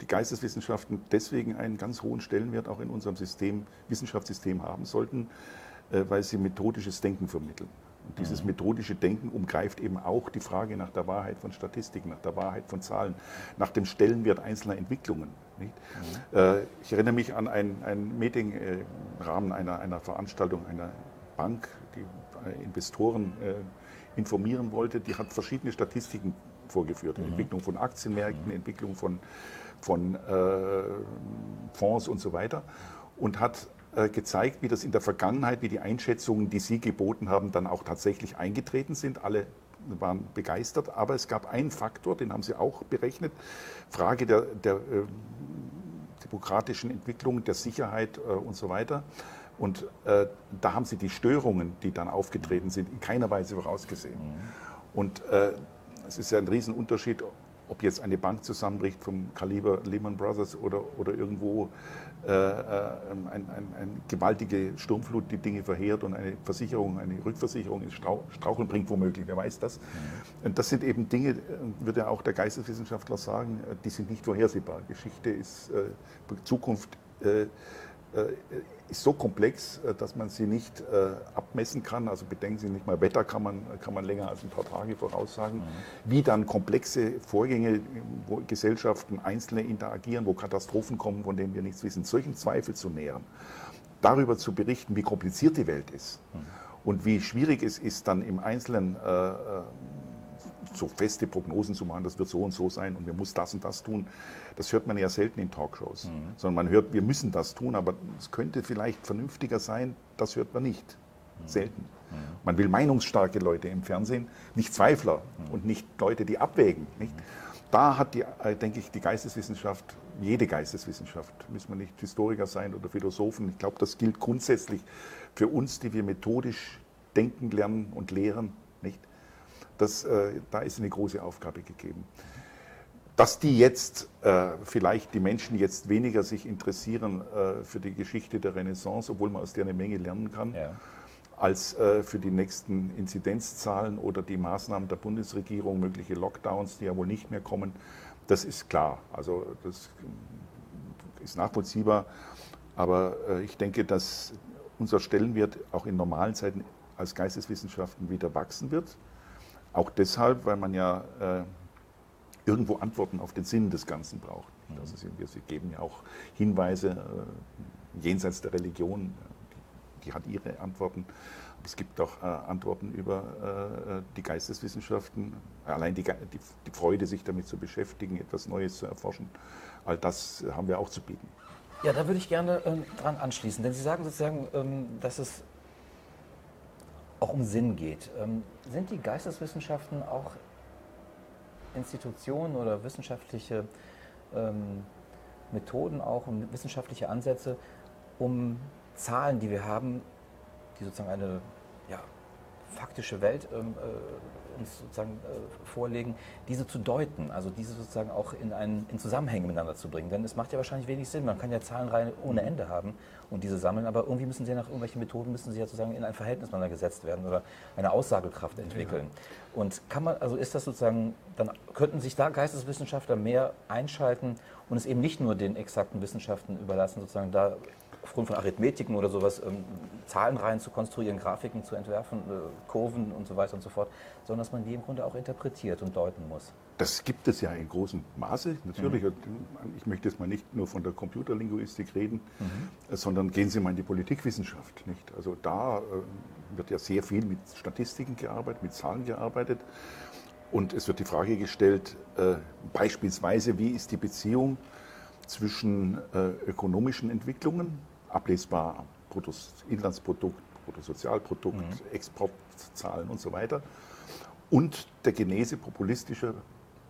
die Geisteswissenschaften deswegen einen ganz hohen Stellenwert auch in unserem System, Wissenschaftssystem haben sollten, äh, weil sie methodisches Denken vermitteln. Dieses mhm. methodische Denken umgreift eben auch die Frage nach der Wahrheit von Statistiken, nach der Wahrheit von Zahlen, nach dem Stellenwert einzelner Entwicklungen. Mhm. Äh, ich erinnere mich an ein, ein Meeting äh, im Rahmen einer, einer Veranstaltung einer Bank, die äh, Investoren informieren wollte. Die hat verschiedene Statistiken vorgeführt. Mhm. Entwicklung von Aktienmärkten, mhm. Entwicklung von, von äh, Fonds und so weiter. Und hat äh, gezeigt, wie das in der Vergangenheit, wie die Einschätzungen, die Sie geboten haben, dann auch tatsächlich eingetreten sind. Alle waren begeistert, aber es gab einen Faktor, den haben Sie auch berechnet, Frage der, der äh, demokratischen Entwicklung, der Sicherheit äh, und so weiter. Und äh, da haben Sie die Störungen, die dann aufgetreten sind, in keiner Weise vorausgesehen. Mhm. Und äh, es ist ja ein Riesenunterschied, ob jetzt eine Bank zusammenbricht vom Kaliber Lehman Brothers oder, oder irgendwo äh, äh ein, ein, eine gewaltige Sturmflut die Dinge verheert und eine Versicherung, eine Rückversicherung ins Straucheln bringt, womöglich, wer weiß das. Mhm. Und das sind eben Dinge, äh, würde auch der Geisteswissenschaftler sagen, äh, die sind nicht vorhersehbar. Geschichte ist äh, Zukunft. Äh, ist so komplex, äh, dass man sie nicht äh, abmessen kann. Also bedenken Sie nicht mal, Wetter kann man, kann man länger als ein paar Tage voraussagen. Mhm. Wie dann komplexe Vorgänge, wo Gesellschaften einzelne interagieren, wo Katastrophen kommen, von denen wir nichts wissen, solchen Zweifel zu nähern, darüber zu berichten, wie kompliziert die Welt ist mhm. und wie schwierig es ist, dann im Einzelnen äh, so feste Prognosen zu machen, das wird so und so sein und wir muss das und das tun. Das hört man ja selten in Talkshows, mhm. sondern man hört, wir müssen das tun, aber es könnte vielleicht vernünftiger sein, das hört man nicht. Mhm. Selten. Mhm. Man will meinungsstarke Leute im Fernsehen, nicht Zweifler mhm. und nicht Leute, die abwägen. Nicht? Da hat, die, äh, denke ich, die Geisteswissenschaft, jede Geisteswissenschaft, müssen wir nicht Historiker sein oder Philosophen, ich glaube, das gilt grundsätzlich für uns, die wir methodisch denken lernen und lehren, nicht? Das, äh, da ist eine große Aufgabe gegeben. Dass die jetzt, äh, vielleicht die Menschen jetzt weniger sich interessieren äh, für die Geschichte der Renaissance, obwohl man aus der eine Menge lernen kann, ja. als für die nächsten Inzidenzzahlen oder die Maßnahmen der Bundesregierung, mögliche Lockdowns, die ja wohl nicht mehr kommen, das ist klar. Also das ist nachvollziehbar. Aber ich denke, dass unser Stellenwert auch in normalen Zeiten als Geisteswissenschaften wieder wachsen wird. Auch deshalb, weil man ja äh, irgendwo Antworten auf den Sinn des Ganzen braucht. Mhm. Also sie, wir, sie geben ja auch Hinweise äh, jenseits der Religion, die, die, hat ihre Antworten Es gibt auch äh, Antworten über äh, die Geisteswissenschaften, allein die, die, die, Freude, sich damit zu beschäftigen, etwas Neues zu erforschen. All das haben wir auch zu bieten. Ja, da würde ich gerne ähm, dran anschließen, denn Sie sagen sozusagen, ähm, dass es auch um Sinn geht. Ähm, sind die Geisteswissenschaften auch Institutionen oder wissenschaftliche ähm, Methoden auch und wissenschaftliche Ansätze, um Zahlen, die wir haben, die sozusagen eine ja, faktische Welt ähm, äh, uns sozusagen äh, vorlegen, diese zu deuten, also diese sozusagen auch in, einen, in Zusammenhänge miteinander zu bringen. Denn es macht ja wahrscheinlich wenig Sinn. Man kann ja Zahlenreihen ohne Ende haben und diese sammeln, aber irgendwie müssen sie nach irgendwelchen Methoden müssen sie ja sozusagen in ein Verhältnis miteinander gesetzt werden oder eine Aussagekraft entwickeln. Ja. Und kann man, also ist das sozusagen, dann könnten sich da Geisteswissenschaftler mehr einschalten und es eben nicht nur den exakten Wissenschaften überlassen, sozusagen da aufgrund von Arithmetiken oder sowas ähm, Zahlenreihen zu konstruieren, Grafiken zu entwerfen, äh, Kurven und so weiter und so fort, sondern dass man die im Grunde auch interpretiert und deuten muss. Das gibt es ja in großem Maße, natürlich. Mhm. Ich möchte jetzt mal nicht nur von der Computerlinguistik reden, mhm. sondern gehen Sie mal in die Politikwissenschaft. Nicht? Also da äh, wird ja sehr viel mit Statistiken gearbeitet, mit Zahlen gearbeitet. Und es wird die Frage gestellt, äh, beispielsweise, wie ist die Beziehung zwischen äh, ökonomischen Entwicklungen, ablesbar Bruttoinlandsprodukt, Bruttosozialprodukt, mhm. Exportzahlen und so weiter, und der Genese populistischer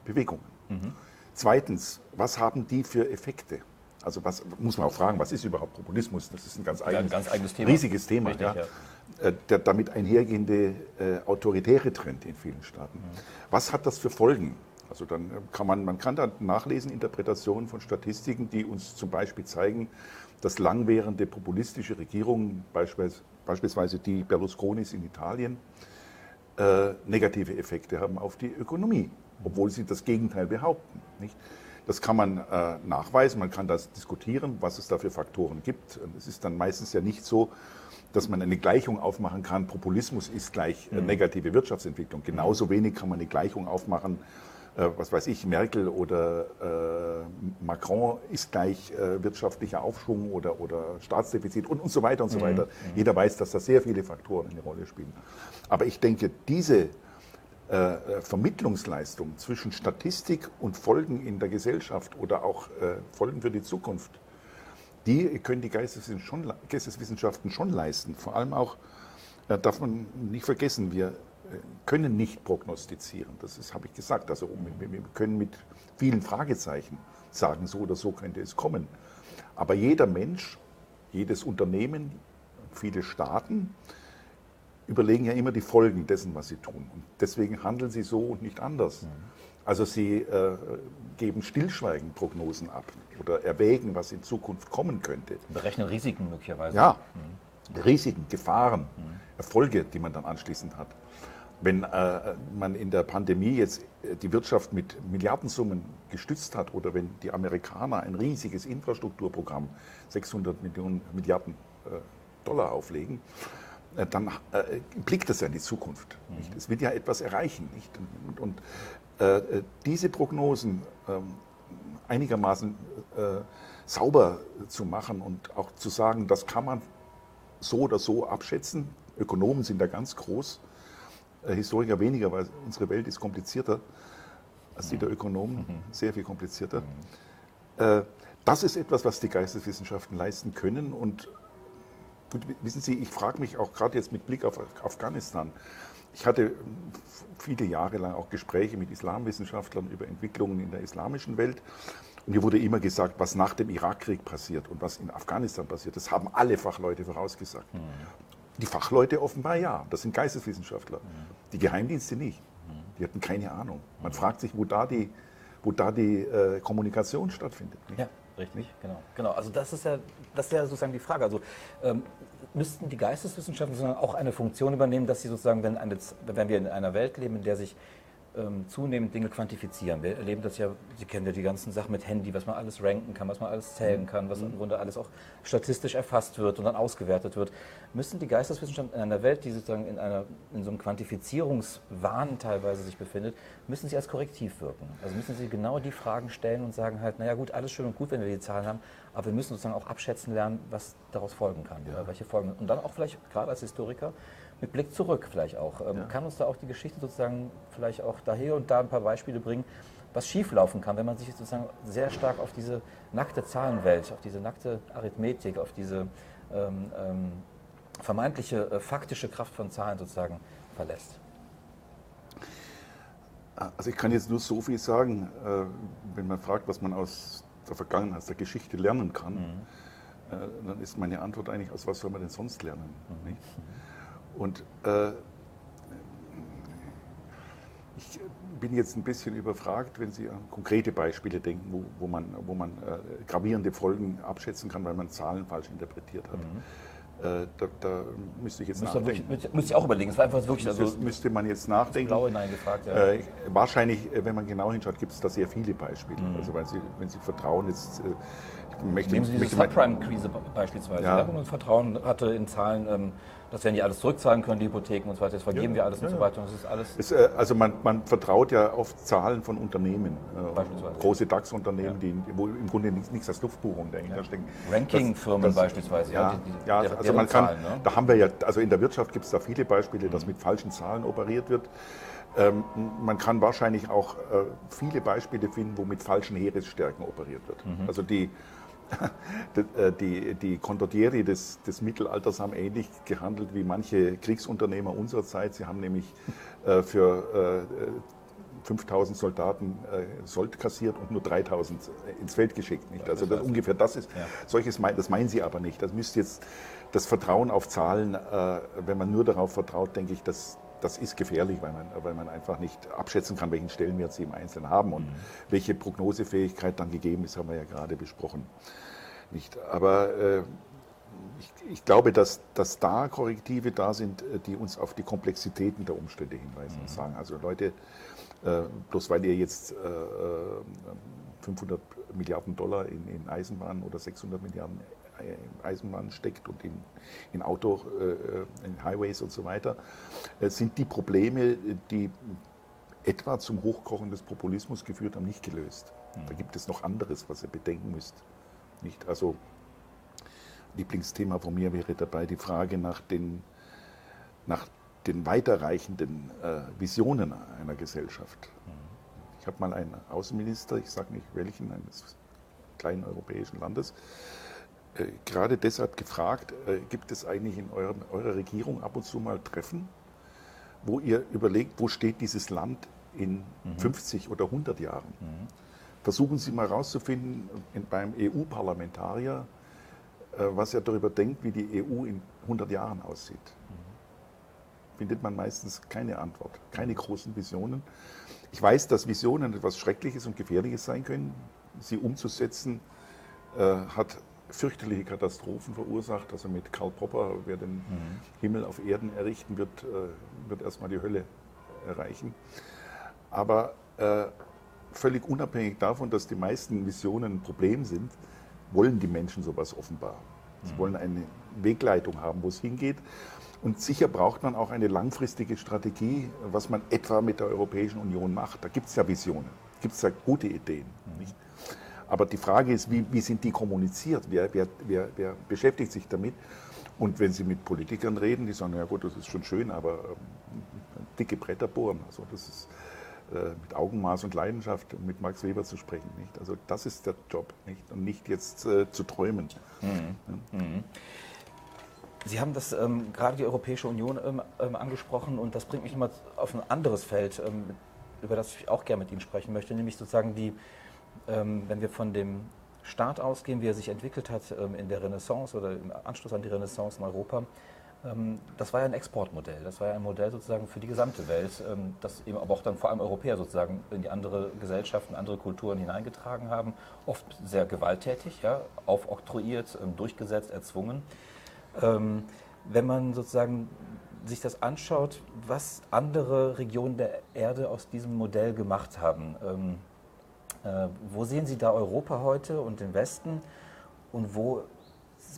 Bewegungen. Mhm. Zweitens, was haben die für Effekte? Also was muss man auch fragen, was ist überhaupt Populismus? Das ist ein ganz eigenes, ein ganz eigenes Thema. riesiges Thema. Richtig, ja. Ja. Äh, der damit einhergehende äh, autoritäre Trend in vielen Staaten. Mhm. Was hat das für Folgen? Also dann kann man, man kann da nachlesen Interpretationen von Statistiken, die uns zum Beispiel zeigen, dass langwährende populistische Regierungen, beispielsweise die Berlusconis in Italien, äh, negative Effekte haben auf die Ökonomie, obwohl sie das Gegenteil behaupten. Nicht? Das kann man äh, nachweisen, man kann das diskutieren, was es da für Faktoren gibt. Es ist dann meistens ja nicht so, dass man eine Gleichung aufmachen kann, Populismus ist gleich äh, mhm. negative Wirtschaftsentwicklung. Genauso wenig kann man eine Gleichung aufmachen, äh, was weiß ich, Merkel oder äh, Macron ist gleich äh, wirtschaftlicher Aufschwung oder, oder Staatsdefizit und, und so weiter und so mhm. weiter. Mhm. Jeder weiß, dass da sehr viele Faktoren eine Rolle spielen. Aber ich denke, diese äh, Vermittlungsleistung zwischen Statistik und Folgen in der Gesellschaft oder auch äh, Folgen für die Zukunft, die können die Geisteswissenschaften schon leisten. Vor allem auch, äh, darf man nicht vergessen, wir können nicht prognostizieren. Das habe ich gesagt. Also wir können mit vielen Fragezeichen sagen, so oder so könnte es kommen. Aber jeder Mensch, jedes Unternehmen, viele Staaten überlegen ja immer die Folgen dessen, was sie tun. Und deswegen handeln sie so und nicht anders. Mhm. Also sie äh, geben stillschweigend Prognosen ab oder erwägen, was in Zukunft kommen könnte. Berechnen Risiken möglicherweise. Ja, mhm. Risiken, Gefahren, mhm. Erfolge, die man dann anschließend hat. Wenn äh, man in der Pandemie jetzt äh, die Wirtschaft mit Milliardensummen gestützt hat oder wenn die Amerikaner ein riesiges Infrastrukturprogramm, 600 Millionen Milliarden äh, Dollar auflegen, äh, dann äh, blickt das ja in die Zukunft. Mhm. Es wird ja etwas erreichen. Nicht? Und, und äh, diese Prognosen ähm, einigermaßen sauber zu machen und auch zu sagen, das kann man so oder so abschätzen. Ökonomen sind da ganz groß Historiker weniger, weil unsere Welt ist komplizierter als die der Ökonomen, mhm. sehr viel komplizierter. Mhm. Äh, das ist etwas, was die Geisteswissenschaften leisten können. Und gut, wissen Sie, ich frage mich auch gerade jetzt mit Blick auf Afghanistan. Ich hatte viele Jahre lang auch Gespräche mit Islamwissenschaftlern über Entwicklungen in der islamischen Welt. Und mir wurde immer gesagt, was nach dem Irakkrieg passiert und was in Afghanistan passiert, das haben alle Fachleute vorausgesagt. Mhm. Die Fachleute offenbar ja, das sind Geisteswissenschaftler. Die Geheimdienste nicht. Die hatten keine Ahnung. Man fragt sich, wo da die, wo da die äh, Kommunikation stattfindet. Nicht? Ja, richtig, genau. genau. Also das ist ja, das ist ja sozusagen die Frage. Also ähm, müssten die Geisteswissenschaften auch eine Funktion übernehmen, dass sie sozusagen, wenn, eine, wenn wir in einer Welt leben, in der sich ähm, zunehmend Dinge quantifizieren. Wir erleben das ja, Sie kennen ja die ganzen Sachen mit Handy, was man alles ranken kann, was man alles zählen kann, was im Grunde alles auch statistisch erfasst wird und dann ausgewertet wird. Müssen die Geisteswissenschaften in einer Welt, die sozusagen in, einer, in so einem Quantifizierungswahn teilweise sich befindet, müssen sie als Korrektiv wirken? Also müssen sie genau die Fragen stellen und sagen halt, naja gut, alles schön und gut, wenn wir die Zahlen haben, aber wir müssen sozusagen auch abschätzen lernen, was daraus folgen kann, ja. welche Folgen. Und dann auch vielleicht gerade als Historiker mit Blick zurück vielleicht auch. Ähm, Ja. Kann uns da auch die Geschichte sozusagen vielleicht auch daher und da ein paar Beispiele bringen, was schieflaufen kann, wenn man sich sozusagen sehr stark auf diese nackte Zahlenwelt, auf diese nackte Arithmetik, auf diese ähm, ähm, vermeintliche äh, faktische Kraft von Zahlen sozusagen verlässt? Also ich kann jetzt nur so viel sagen, äh, wenn man fragt, was man aus der Vergangenheit, aus der Geschichte lernen kann, äh, dann ist meine Antwort eigentlich, aus was soll man denn sonst lernen? Nicht? Und äh, ich bin jetzt ein bisschen überfragt, wenn Sie an konkrete Beispiele denken, wo, wo man, wo man äh, gravierende Folgen abschätzen kann, weil man Zahlen falsch interpretiert hat. Äh, da, da müsste ich jetzt Müsste, nachdenken. wirklich, müsste ich auch überlegen. Es war einfach wirklich also das müsste man jetzt nachdenken. blau hineingefragt. Ja. Äh, wahrscheinlich, äh, wenn man genau hinschaut, gibt es da sehr viele Beispiele. Mhm. Also weil Sie, wenn Sie Vertrauen jetzt, äh, möchte, Nehmen Sie diese Subprime-Krise be- beispielsweise, Ja. ja. wo man Vertrauen hatte in Zahlen, ähm, dass wir nicht alles zurückzahlen können, die Hypotheken und so weiter, jetzt vergeben Ja, wir alles ja, und so weiter und das ist alles Es, äh, also man, man vertraut ja auf Zahlen von Unternehmen, äh, Beispielsweise. große DAX-Unternehmen, die wo im Grunde nichts, nichts als Luftbuchung dahinter stecken. Ranking-Firmen beispielsweise. Ja, die- die- deren- also man kann, Zahlen, ne? da haben wir ja, also in der Wirtschaft gibt es da viele Beispiele, dass mit falschen Zahlen operiert wird. Ähm, man kann wahrscheinlich auch äh, viele Beispiele finden, wo mit falschen Heeresstärken operiert wird. Mhm. Also die, die, äh, die, die Condottieri des, des Mittelalters haben ähnlich gehandelt wie manche Kriegsunternehmer unserer Zeit. Sie haben nämlich äh, für äh, 5000 Soldaten äh, Sold kassiert und nur 3000 ins Feld geschickt. Nicht? Also das, ungefähr das ist, Ja. solches meint, das meinen Sie aber nicht. Das müsste jetzt das Vertrauen auf Zahlen, äh, wenn man nur darauf vertraut, denke ich, das, das ist gefährlich, weil man, weil man einfach nicht abschätzen kann, welchen Stellenwert sie im Einzelnen haben und welche Prognosefähigkeit dann gegeben ist, haben wir ja gerade besprochen. Nicht? Aber äh, ich, ich glaube, dass, dass da Korrektive da sind, äh, die uns auf die Komplexitäten der Umstände hinweisen und sagen, also Leute, äh, bloß weil ihr jetzt äh, äh, 500 Milliarden Dollar in, in Eisenbahnen oder 600 Milliarden in Eisenbahnen steckt und in, in Auto, äh, in Highways und so weiter, äh, sind die Probleme, die etwa zum Hochkochen des Populismus geführt haben, nicht gelöst. Da gibt es noch anderes, was ihr bedenken müsst. Nicht? Also Lieblingsthema von mir wäre dabei die Frage nach den, nach den weiterreichenden äh, Visionen einer Gesellschaft. Ich habe mal einen Außenminister, ich sage nicht welchen, eines kleinen europäischen Landes, äh, gerade deshalb gefragt, äh, gibt es eigentlich in eurem, eurer Regierung ab und zu mal Treffen, wo ihr überlegt, wo steht dieses Land in 50 oder 100 Jahren? Versuchen Sie mal herauszufinden in, beim EU-Parlamentarier, äh, was er darüber denkt, wie die EU in 100 Jahren aussieht. Findet man meistens keine Antwort, keine großen Visionen. Ich weiß, dass Visionen etwas Schreckliches und Gefährliches sein können. Sie umzusetzen äh, hat fürchterliche Katastrophen verursacht. Also mit Karl Popper, wer den Himmel auf Erden errichten wird, äh, wird erstmal die Hölle erreichen. Aber äh, völlig unabhängig davon, dass die meisten Visionen ein Problem sind, wollen die Menschen sowas offenbar. Sie wollen eine Wegleitung haben, wo es hingeht. Und sicher braucht man auch eine langfristige Strategie, was man etwa mit der Europäischen Union macht. Da gibt es ja Visionen, gibt es ja gute Ideen. Nicht? Aber die Frage ist, wie, wie sind die kommuniziert? Wer, wer, wer, wer beschäftigt sich damit? Und wenn Sie mit Politikern reden, die sagen, ja gut, das ist schon schön, aber ähm, dicke Bretter bohren. Also das ist äh, mit Augenmaß und Leidenschaft, um mit Max Weber zu sprechen. Nicht? Also das ist der Job nicht? und nicht jetzt äh, zu träumen. Sie haben das ähm, gerade die Europäische Union ähm, ähm, angesprochen und das bringt mich nochmal auf ein anderes Feld, ähm, über das ich auch gerne mit Ihnen sprechen möchte, nämlich sozusagen die, wenn wir von dem Staat ausgehen, wie er sich entwickelt hat ähm, in der Renaissance oder im Anschluss an die Renaissance in Europa, ähm, das war ja ein Exportmodell. Das war ja ein Modell sozusagen für die gesamte Welt, ähm, das eben aber auch dann vor allem Europäer sozusagen in die andere Gesellschaften, andere Kulturen hineingetragen haben, oft sehr gewalttätig, ja, aufoktroyiert, ähm, durchgesetzt, erzwungen. Ähm, wenn man sozusagen sich das anschaut, was andere Regionen der Erde aus diesem Modell gemacht haben, ähm, wo sehen Sie da Europa heute und den Westen und wo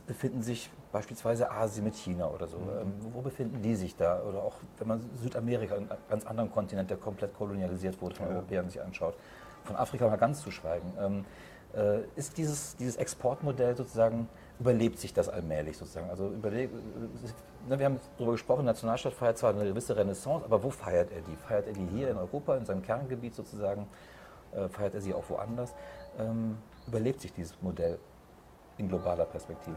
befinden sich beispielsweise Asien mit China oder so? Ähm, wo befinden die sich da? Oder auch wenn man Südamerika, einen ganz anderen Kontinent, der komplett kolonialisiert wurde von Ja. Europäern, sich anschaut, von Afrika mal ganz zu schweigen. Ähm, äh, ist dieses, dieses Exportmodell sozusagen überlebt sich das allmählich sozusagen? Also überlebt, ne, wir haben darüber gesprochen, Nationalstaat feiert zwar eine gewisse Renaissance, aber wo feiert er die? Feiert er die hier in Europa, in seinem Kerngebiet sozusagen? Äh, feiert er sie auch woanders? Ähm, überlebt sich dieses Modell in globaler Perspektive?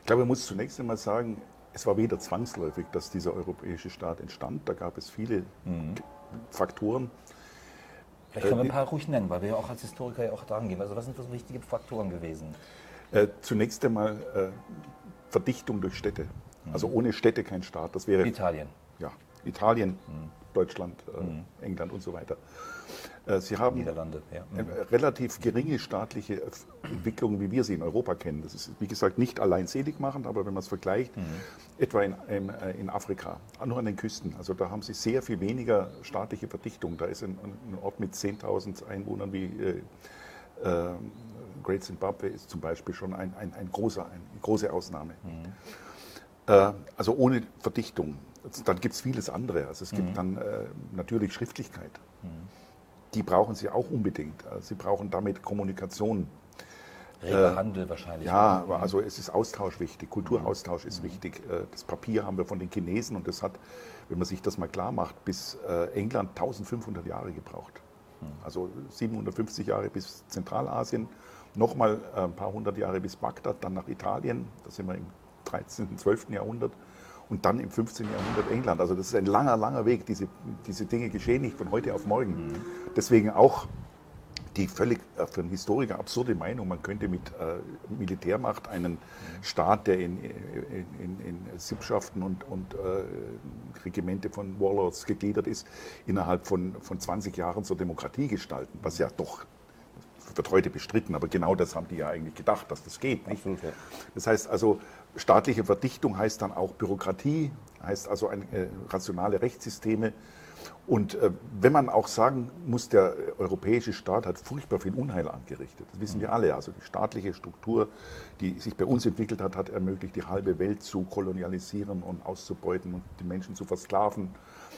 Ich glaube, man muss zunächst einmal sagen, es war weder zwangsläufig, dass dieser europäische Staat entstand. Da gab es viele mhm. Faktoren. Vielleicht können wir ein paar ruhig nennen, weil wir ja auch als Historiker ja auch daran gehen. Also was sind das wichtige Faktoren gewesen? Äh, zunächst einmal äh, Verdichtung durch Städte. Mhm. Also ohne Städte kein Staat. Das wäre Italien. Ja, Italien, mhm. Deutschland, äh, mhm. England und so weiter. Äh, sie haben ja. Mhm. relativ geringe staatliche Entwicklung, wie wir sie in Europa kennen. Das ist, wie gesagt, nicht allein selig machend, aber wenn man es vergleicht, mhm. etwa in, in, äh, in, Afrika, nur an den Küsten, also da haben sie sehr viel weniger staatliche Verdichtung. Da ist ein, ein Ort mit 10.000 Einwohnern wie äh, äh, Great Zimbabwe ist zum Beispiel schon ein, ein, ein großer, eine große Ausnahme. Mhm. Äh, also ohne Verdichtung. Dann gibt es vieles andere. Also es gibt mhm. dann natürlich Schriftlichkeit. Mhm. Die brauchen sie auch unbedingt. Also sie brauchen damit Kommunikation. Reger äh, Handel wahrscheinlich. Ja, aber also es ist Austausch wichtig, Kulturaustausch ist mhm. wichtig. Äh, das Papier haben wir von den Chinesen und das hat, wenn man sich das mal klar macht, bis äh, England 1500 Jahre gebraucht. Mhm. Also 750 Jahre bis Zentralasien, nochmal ein paar hundert Jahre bis Bagdad, dann nach Italien, da sind wir im 13., 12. Jahrhundert und dann im 15. Jahrhundert England. Also das ist ein langer, langer Weg. Diese, diese Dinge geschehen nicht von heute auf morgen. Mhm. Deswegen auch die völlig äh, für einen Historiker absurde Meinung, man könnte mit äh, Militärmacht einen mhm. Staat, der in, in, in, in Sippschaften und, und äh, Regimente von Warlords gegliedert ist, innerhalb von, von 20 Jahren zur Demokratie gestalten, was ja doch wird heute bestritten, aber genau das haben die ja eigentlich gedacht, dass das geht. Nicht? Absolut, ja. Das heißt also, staatliche Verdichtung heißt dann auch Bürokratie, heißt also ein, äh, rationale Rechtssysteme. Und äh, wenn man auch sagen muss, der europäische Staat hat furchtbar viel Unheil angerichtet. Das wissen wir alle. Also die staatliche Struktur, die sich bei uns entwickelt hat, hat ermöglicht, die halbe Welt zu kolonialisieren und auszubeuten und die Menschen zu versklaven.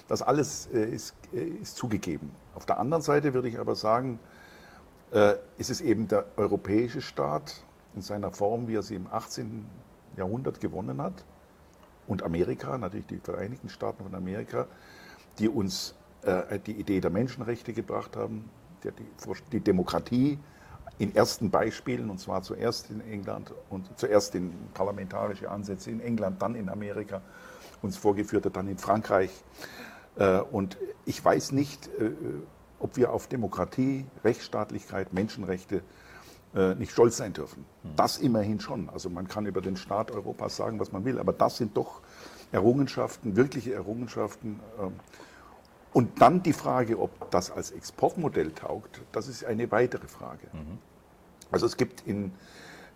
Das alles äh, ist, äh, ist zugegeben. Auf der anderen Seite würde ich aber sagen, äh, ist es eben der europäische Staat in seiner Form, wie er sie im 18. Jahrhundert gewonnen hat, und Amerika, natürlich die Vereinigten Staaten von Amerika, die uns äh, die Idee der Menschenrechte gebracht haben, die, die, Demokratie in ersten Beispielen, und zwar zuerst in England und zuerst in parlamentarische Ansätze in England, dann in Amerika, uns vorgeführt hat, dann in Frankreich. Äh, und ich weiß nicht, äh, ob wir auf Demokratie, Rechtsstaatlichkeit, Menschenrechte nicht stolz sein dürfen. Das immerhin schon. Also man kann über den Staat Europas sagen, was man will, aber das sind doch Errungenschaften, wirkliche Errungenschaften. Ähm, und dann die Frage, ob das als Exportmodell taugt, das ist eine weitere Frage. Mhm. Also es gibt in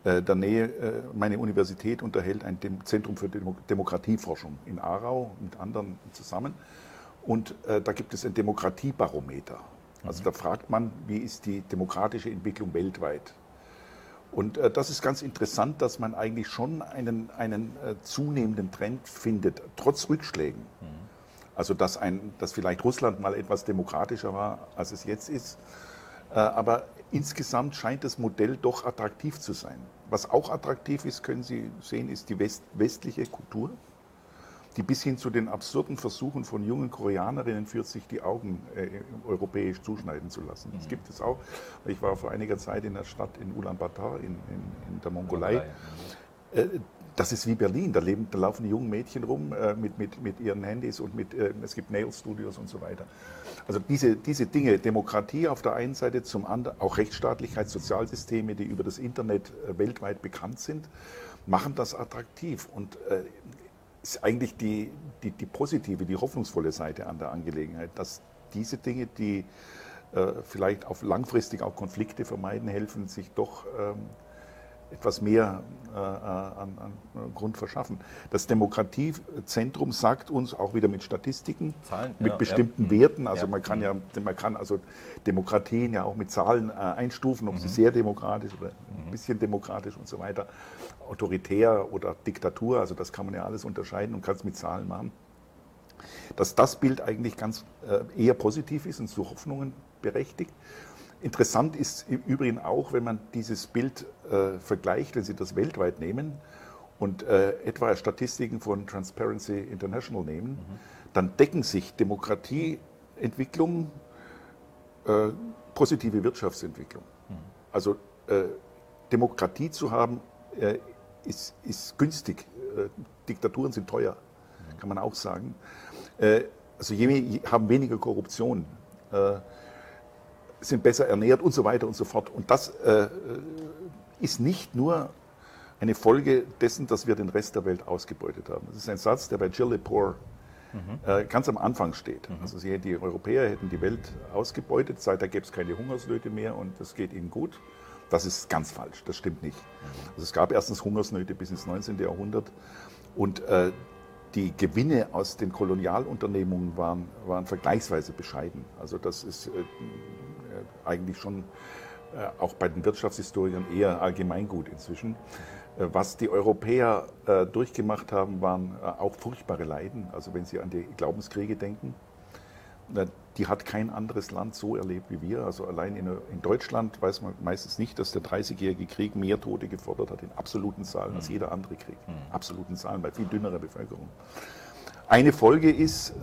äh, der Nähe, äh, meine Universität unterhält ein Zentrum für Demokratieforschung in Aarau mit anderen zusammen. Und da gibt es ein Demokratiebarometer. Also da fragt man, wie ist die demokratische Entwicklung weltweit? Und äh, das ist ganz interessant, dass man eigentlich schon einen, einen äh, zunehmenden Trend findet, trotz Rückschlägen. Mhm. Also dass, ein, dass vielleicht Russland mal etwas demokratischer war, als es jetzt ist. Äh, aber insgesamt scheint das Modell doch attraktiv zu sein. Was auch attraktiv ist, können Sie sehen, ist die West, westliche Kultur die bis hin zu den absurden Versuchen von jungen Koreanerinnen führt, sich die Augen äh, europäisch zuschneiden zu lassen. Das mhm. gibt es auch. Ich war vor einiger Zeit in der Stadt in Ulaanbaatar in, in, in der Mongolei. Äh, das ist wie Berlin, da, leben, da laufen die jungen Mädchen rum äh, mit, mit, mit ihren Handys und mit, äh, es gibt Nail-Studios und so weiter. Also diese, diese Dinge, Demokratie auf der einen Seite, zum anderen auch Rechtsstaatlichkeit, Sozialsysteme, die über das Internet äh, weltweit bekannt sind, machen das attraktiv. Und äh, ist eigentlich die, die, die, positive, die hoffnungsvolle Seite an der Angelegenheit, dass diese Dinge, die äh, vielleicht auf langfristig auch Konflikte vermeiden helfen, sich doch ähm, etwas mehr äh, an, an, Grund verschaffen. Das Demokratiezentrum sagt uns auch wieder mit Statistiken, Zahlen, mit ja, bestimmten ja. Werten. Also ja. man kann ja, man kann also Demokratien ja auch mit Zahlen äh, einstufen, ob mhm. sie sehr demokratisch oder ein mhm. bisschen demokratisch und so weiter, autoritär oder Diktatur. Also das kann man ja alles unterscheiden und kann es mit Zahlen machen. Dass das Bild eigentlich ganz äh, eher positiv ist und zu Hoffnungen berechtigt. Interessant ist im Übrigen auch, wenn man dieses Bild äh, vergleicht, wenn Sie das weltweit nehmen und äh, etwa Statistiken von Transparency International nehmen, mhm. dann decken sich Demokratieentwicklung, äh, positive Wirtschaftsentwicklung. Mhm. Also äh, Demokratie zu haben, äh, ist, ist, günstig. Äh, Diktaturen sind teuer, mhm. kann man auch sagen. also je, haben weniger Korruption sind besser ernährt und so weiter und so fort. Und das äh, ist nicht nur eine Folge dessen, dass wir den Rest der Welt ausgebeutet haben. Das ist ein Satz, der bei Jill Lepore mhm. äh, ganz am Anfang steht. Mhm. Also sie, die Europäer hätten die Welt ausgebeutet, seither gäbe es keine Hungersnöte mehr und es geht ihnen gut. Das ist ganz falsch, das stimmt nicht. Mhm. Also es gab erstens Hungersnöte bis ins 19. Jahrhundert und äh, die Gewinne aus den Kolonialunternehmungen waren, waren vergleichsweise bescheiden. Also das ist äh, eigentlich schon äh, auch bei den Wirtschaftshistorikern eher allgemeingut inzwischen. Äh, was die Europäer äh, durchgemacht haben, waren auch furchtbare Leiden. Also wenn Sie an die Glaubenskriege denken, die hat kein anderes Land so erlebt wie wir. Also allein in, Deutschland weiß man meistens nicht, dass der 30-jährige Krieg mehr Tote gefordert hat in absoluten Zahlen als mhm. jeder andere Krieg. Mhm. Absoluten Zahlen bei viel dünnerer Bevölkerung. Eine Folge ist,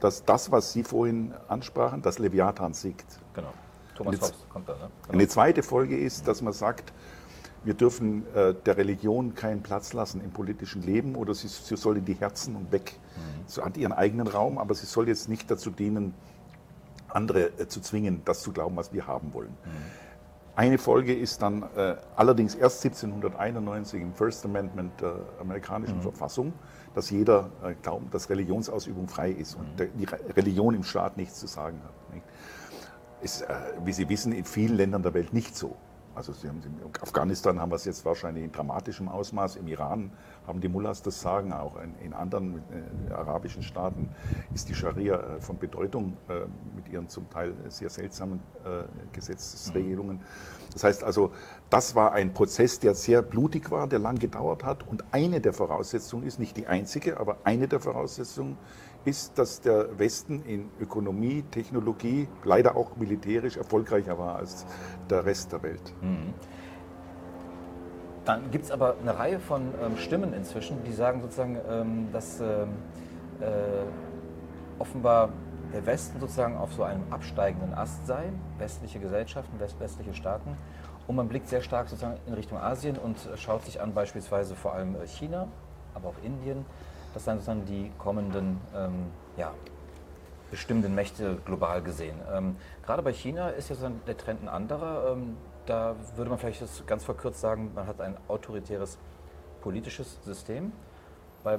dass das, was Sie vorhin ansprachen, das Leviathan siegt. Genau. Thomas Hobbes kommt da. Ne? Genau. Eine zweite Folge ist, dass man sagt, wir dürfen äh, der Religion keinen Platz lassen im politischen Leben oder sie, sie soll in die Herzen und weg. Mhm. Sie hat ihren eigenen Raum, aber sie soll jetzt nicht dazu dienen, andere äh, zu zwingen, das zu glauben, was wir haben wollen. Mhm. Eine Folge ist dann äh, allerdings erst 1791 im First Amendment der amerikanischen mhm. Verfassung, dass jeder äh, glaubt, dass Religionsausübung frei ist und mhm. der, die Religion im Staat nichts zu sagen hat. Nicht? ist, äh, wie Sie wissen, in vielen Ländern der Welt nicht so. Also Sie haben, in Afghanistan haben wir es jetzt wahrscheinlich in dramatischem Ausmaß, im Iran haben die Mullahs das Sagen, auch. In, in anderen äh, arabischen Staaten ist die Scharia äh, von Bedeutung äh, mit ihren zum Teil sehr seltsamen äh, Gesetzesregelungen. Das heißt also, das war ein Prozess, der sehr blutig war, der lang gedauert hat. Und eine der Voraussetzungen ist, nicht die einzige, aber eine der Voraussetzungen ist, dass der Westen in Ökonomie, Technologie, leider auch militärisch erfolgreicher war als der Rest der Welt. Mhm. Dann gibt es aber eine Reihe von ähm, Stimmen inzwischen, die sagen sozusagen, ähm, dass ähm, äh, offenbar der Westen sozusagen auf so einem absteigenden Ast sei, westliche Gesellschaften, west westliche Staaten. Und man blickt sehr stark sozusagen in Richtung Asien und schaut sich an beispielsweise vor allem äh, China, aber auch Indien, das sind sozusagen die kommenden ähm, ja, bestimmenden Mächte global gesehen. Ähm, gerade bei China ist ja der Trend ein anderer. Ähm, da würde man vielleicht das ganz verkürzt sagen, man hat ein autoritäres politisches System bei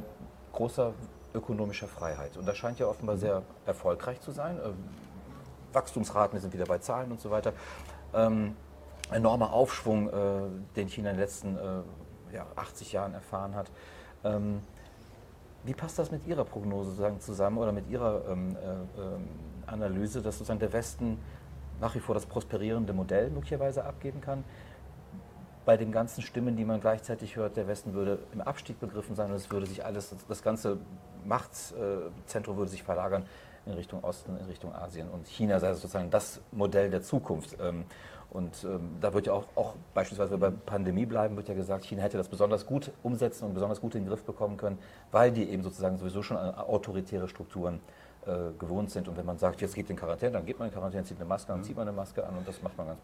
großer ökonomischer Freiheit. Und das scheint ja offenbar mhm. sehr erfolgreich zu sein. Ähm, Wachstumsraten, wir sind wieder bei Zahlen und so weiter. Ähm, enormer Aufschwung, äh, den China in den letzten äh, ja, 80 Jahren erfahren hat. Wie passt das mit Ihrer Prognose sozusagen zusammen oder mit Ihrer ähm, äh, ähm, Analyse, dass sozusagen der Westen nach wie vor das prosperierende Modell möglicherweise abgeben kann? Bei den ganzen Stimmen, die man gleichzeitig hört, der Westen würde im Abstieg begriffen sein und es würde sich alles, das ganze Machtzentrum würde sich verlagern in Richtung Osten, in Richtung Asien und China sei sozusagen das Modell der Zukunft. Ähm, und ähm, da wird ja auch, auch beispielsweise, wenn wir bei Pandemie bleiben, wird ja gesagt, China hätte das besonders gut umsetzen und besonders gut in den Griff bekommen können, weil die eben sozusagen sowieso schon an autoritäre Strukturen äh, gewohnt sind. Und wenn man sagt, jetzt geht in Quarantäne, dann geht man in Quarantäne, zieht eine Maske an, mhm. zieht man eine Maske an und das macht man ganz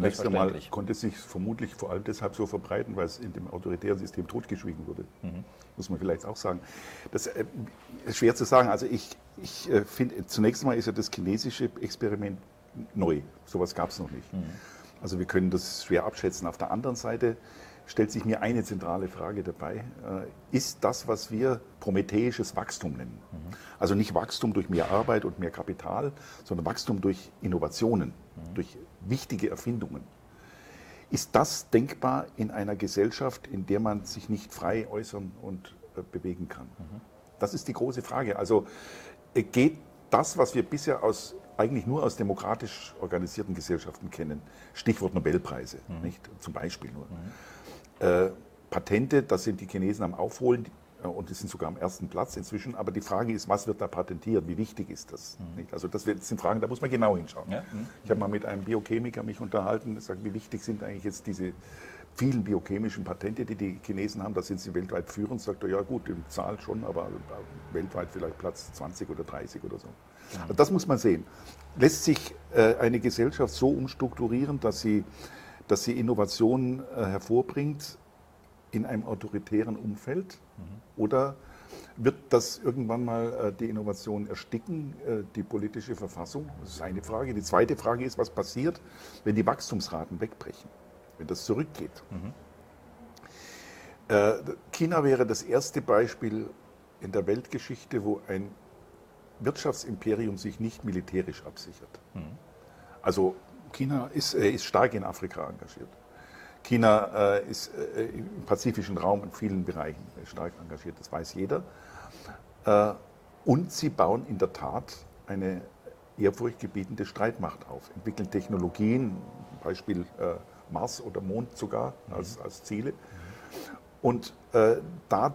Zunächst einmal konnte es sich vermutlich vor allem deshalb so verbreiten, weil es in dem autoritären System totgeschwiegen wurde. Mhm. Muss man vielleicht auch sagen. Das äh, ist schwer zu sagen. Also ich, ich äh, finde, zunächst einmal ist ja das chinesische Experiment neu. Sowas gab es noch nicht. Mhm. Also wir können das schwer abschätzen. Auf der anderen Seite stellt sich mir eine zentrale Frage dabei. Äh, ist das, was wir prometheisches Wachstum nennen, mhm. also nicht Wachstum durch mehr Arbeit und mehr Kapital, sondern Wachstum durch Innovationen, mhm. durch wichtige Erfindungen, ist das denkbar in einer Gesellschaft, in der man sich nicht frei äußern und äh, bewegen kann? Mhm. Das ist die große Frage. Also äh, geht das, was wir bisher aus eigentlich nur aus demokratisch organisierten Gesellschaften kennen. Stichwort Nobelpreise, mhm. nicht? Zum Beispiel nur. Mhm. Äh, Patente, da sind die Chinesen am Aufholen. Und die sind sogar am ersten Platz inzwischen. Aber die Frage ist, was wird da patentiert? Wie wichtig ist das? Mhm. Also das sind Fragen, da muss man genau hinschauen. Ja? Mhm. Ich habe mal mit einem Biochemiker mich unterhalten, gesagt, wie wichtig sind eigentlich jetzt diese vielen biochemischen Patente, die die Chinesen haben, da sind sie weltweit führend, sagt er, ja gut, in Zahl schon, aber weltweit vielleicht Platz 20 oder 30 oder so. Also das muss man sehen. Lässt sich äh, eine Gesellschaft so umstrukturieren, dass sie, dass sie Innovationen äh, hervorbringt in einem autoritären Umfeld? Mhm. Oder wird das irgendwann mal äh, die Innovation ersticken, die politische Verfassung? Das ist eine Frage. Die zweite Frage ist, was passiert, wenn die Wachstumsraten wegbrechen? wenn das zurückgeht. Mhm. China wäre das erste Beispiel in der Weltgeschichte, wo ein Wirtschaftsimperium sich nicht militärisch absichert. Mhm. Also China ist, äh, ist, stark in Afrika engagiert. China äh, ist äh, im pazifischen Raum in vielen Bereichen stark engagiert, das weiß jeder. Äh, und sie bauen in der Tat eine ehrfurchtgebietende Streitmacht auf, entwickeln Technologien, Beispiel äh, Mars oder Mond sogar als, als Ziele. Und äh, da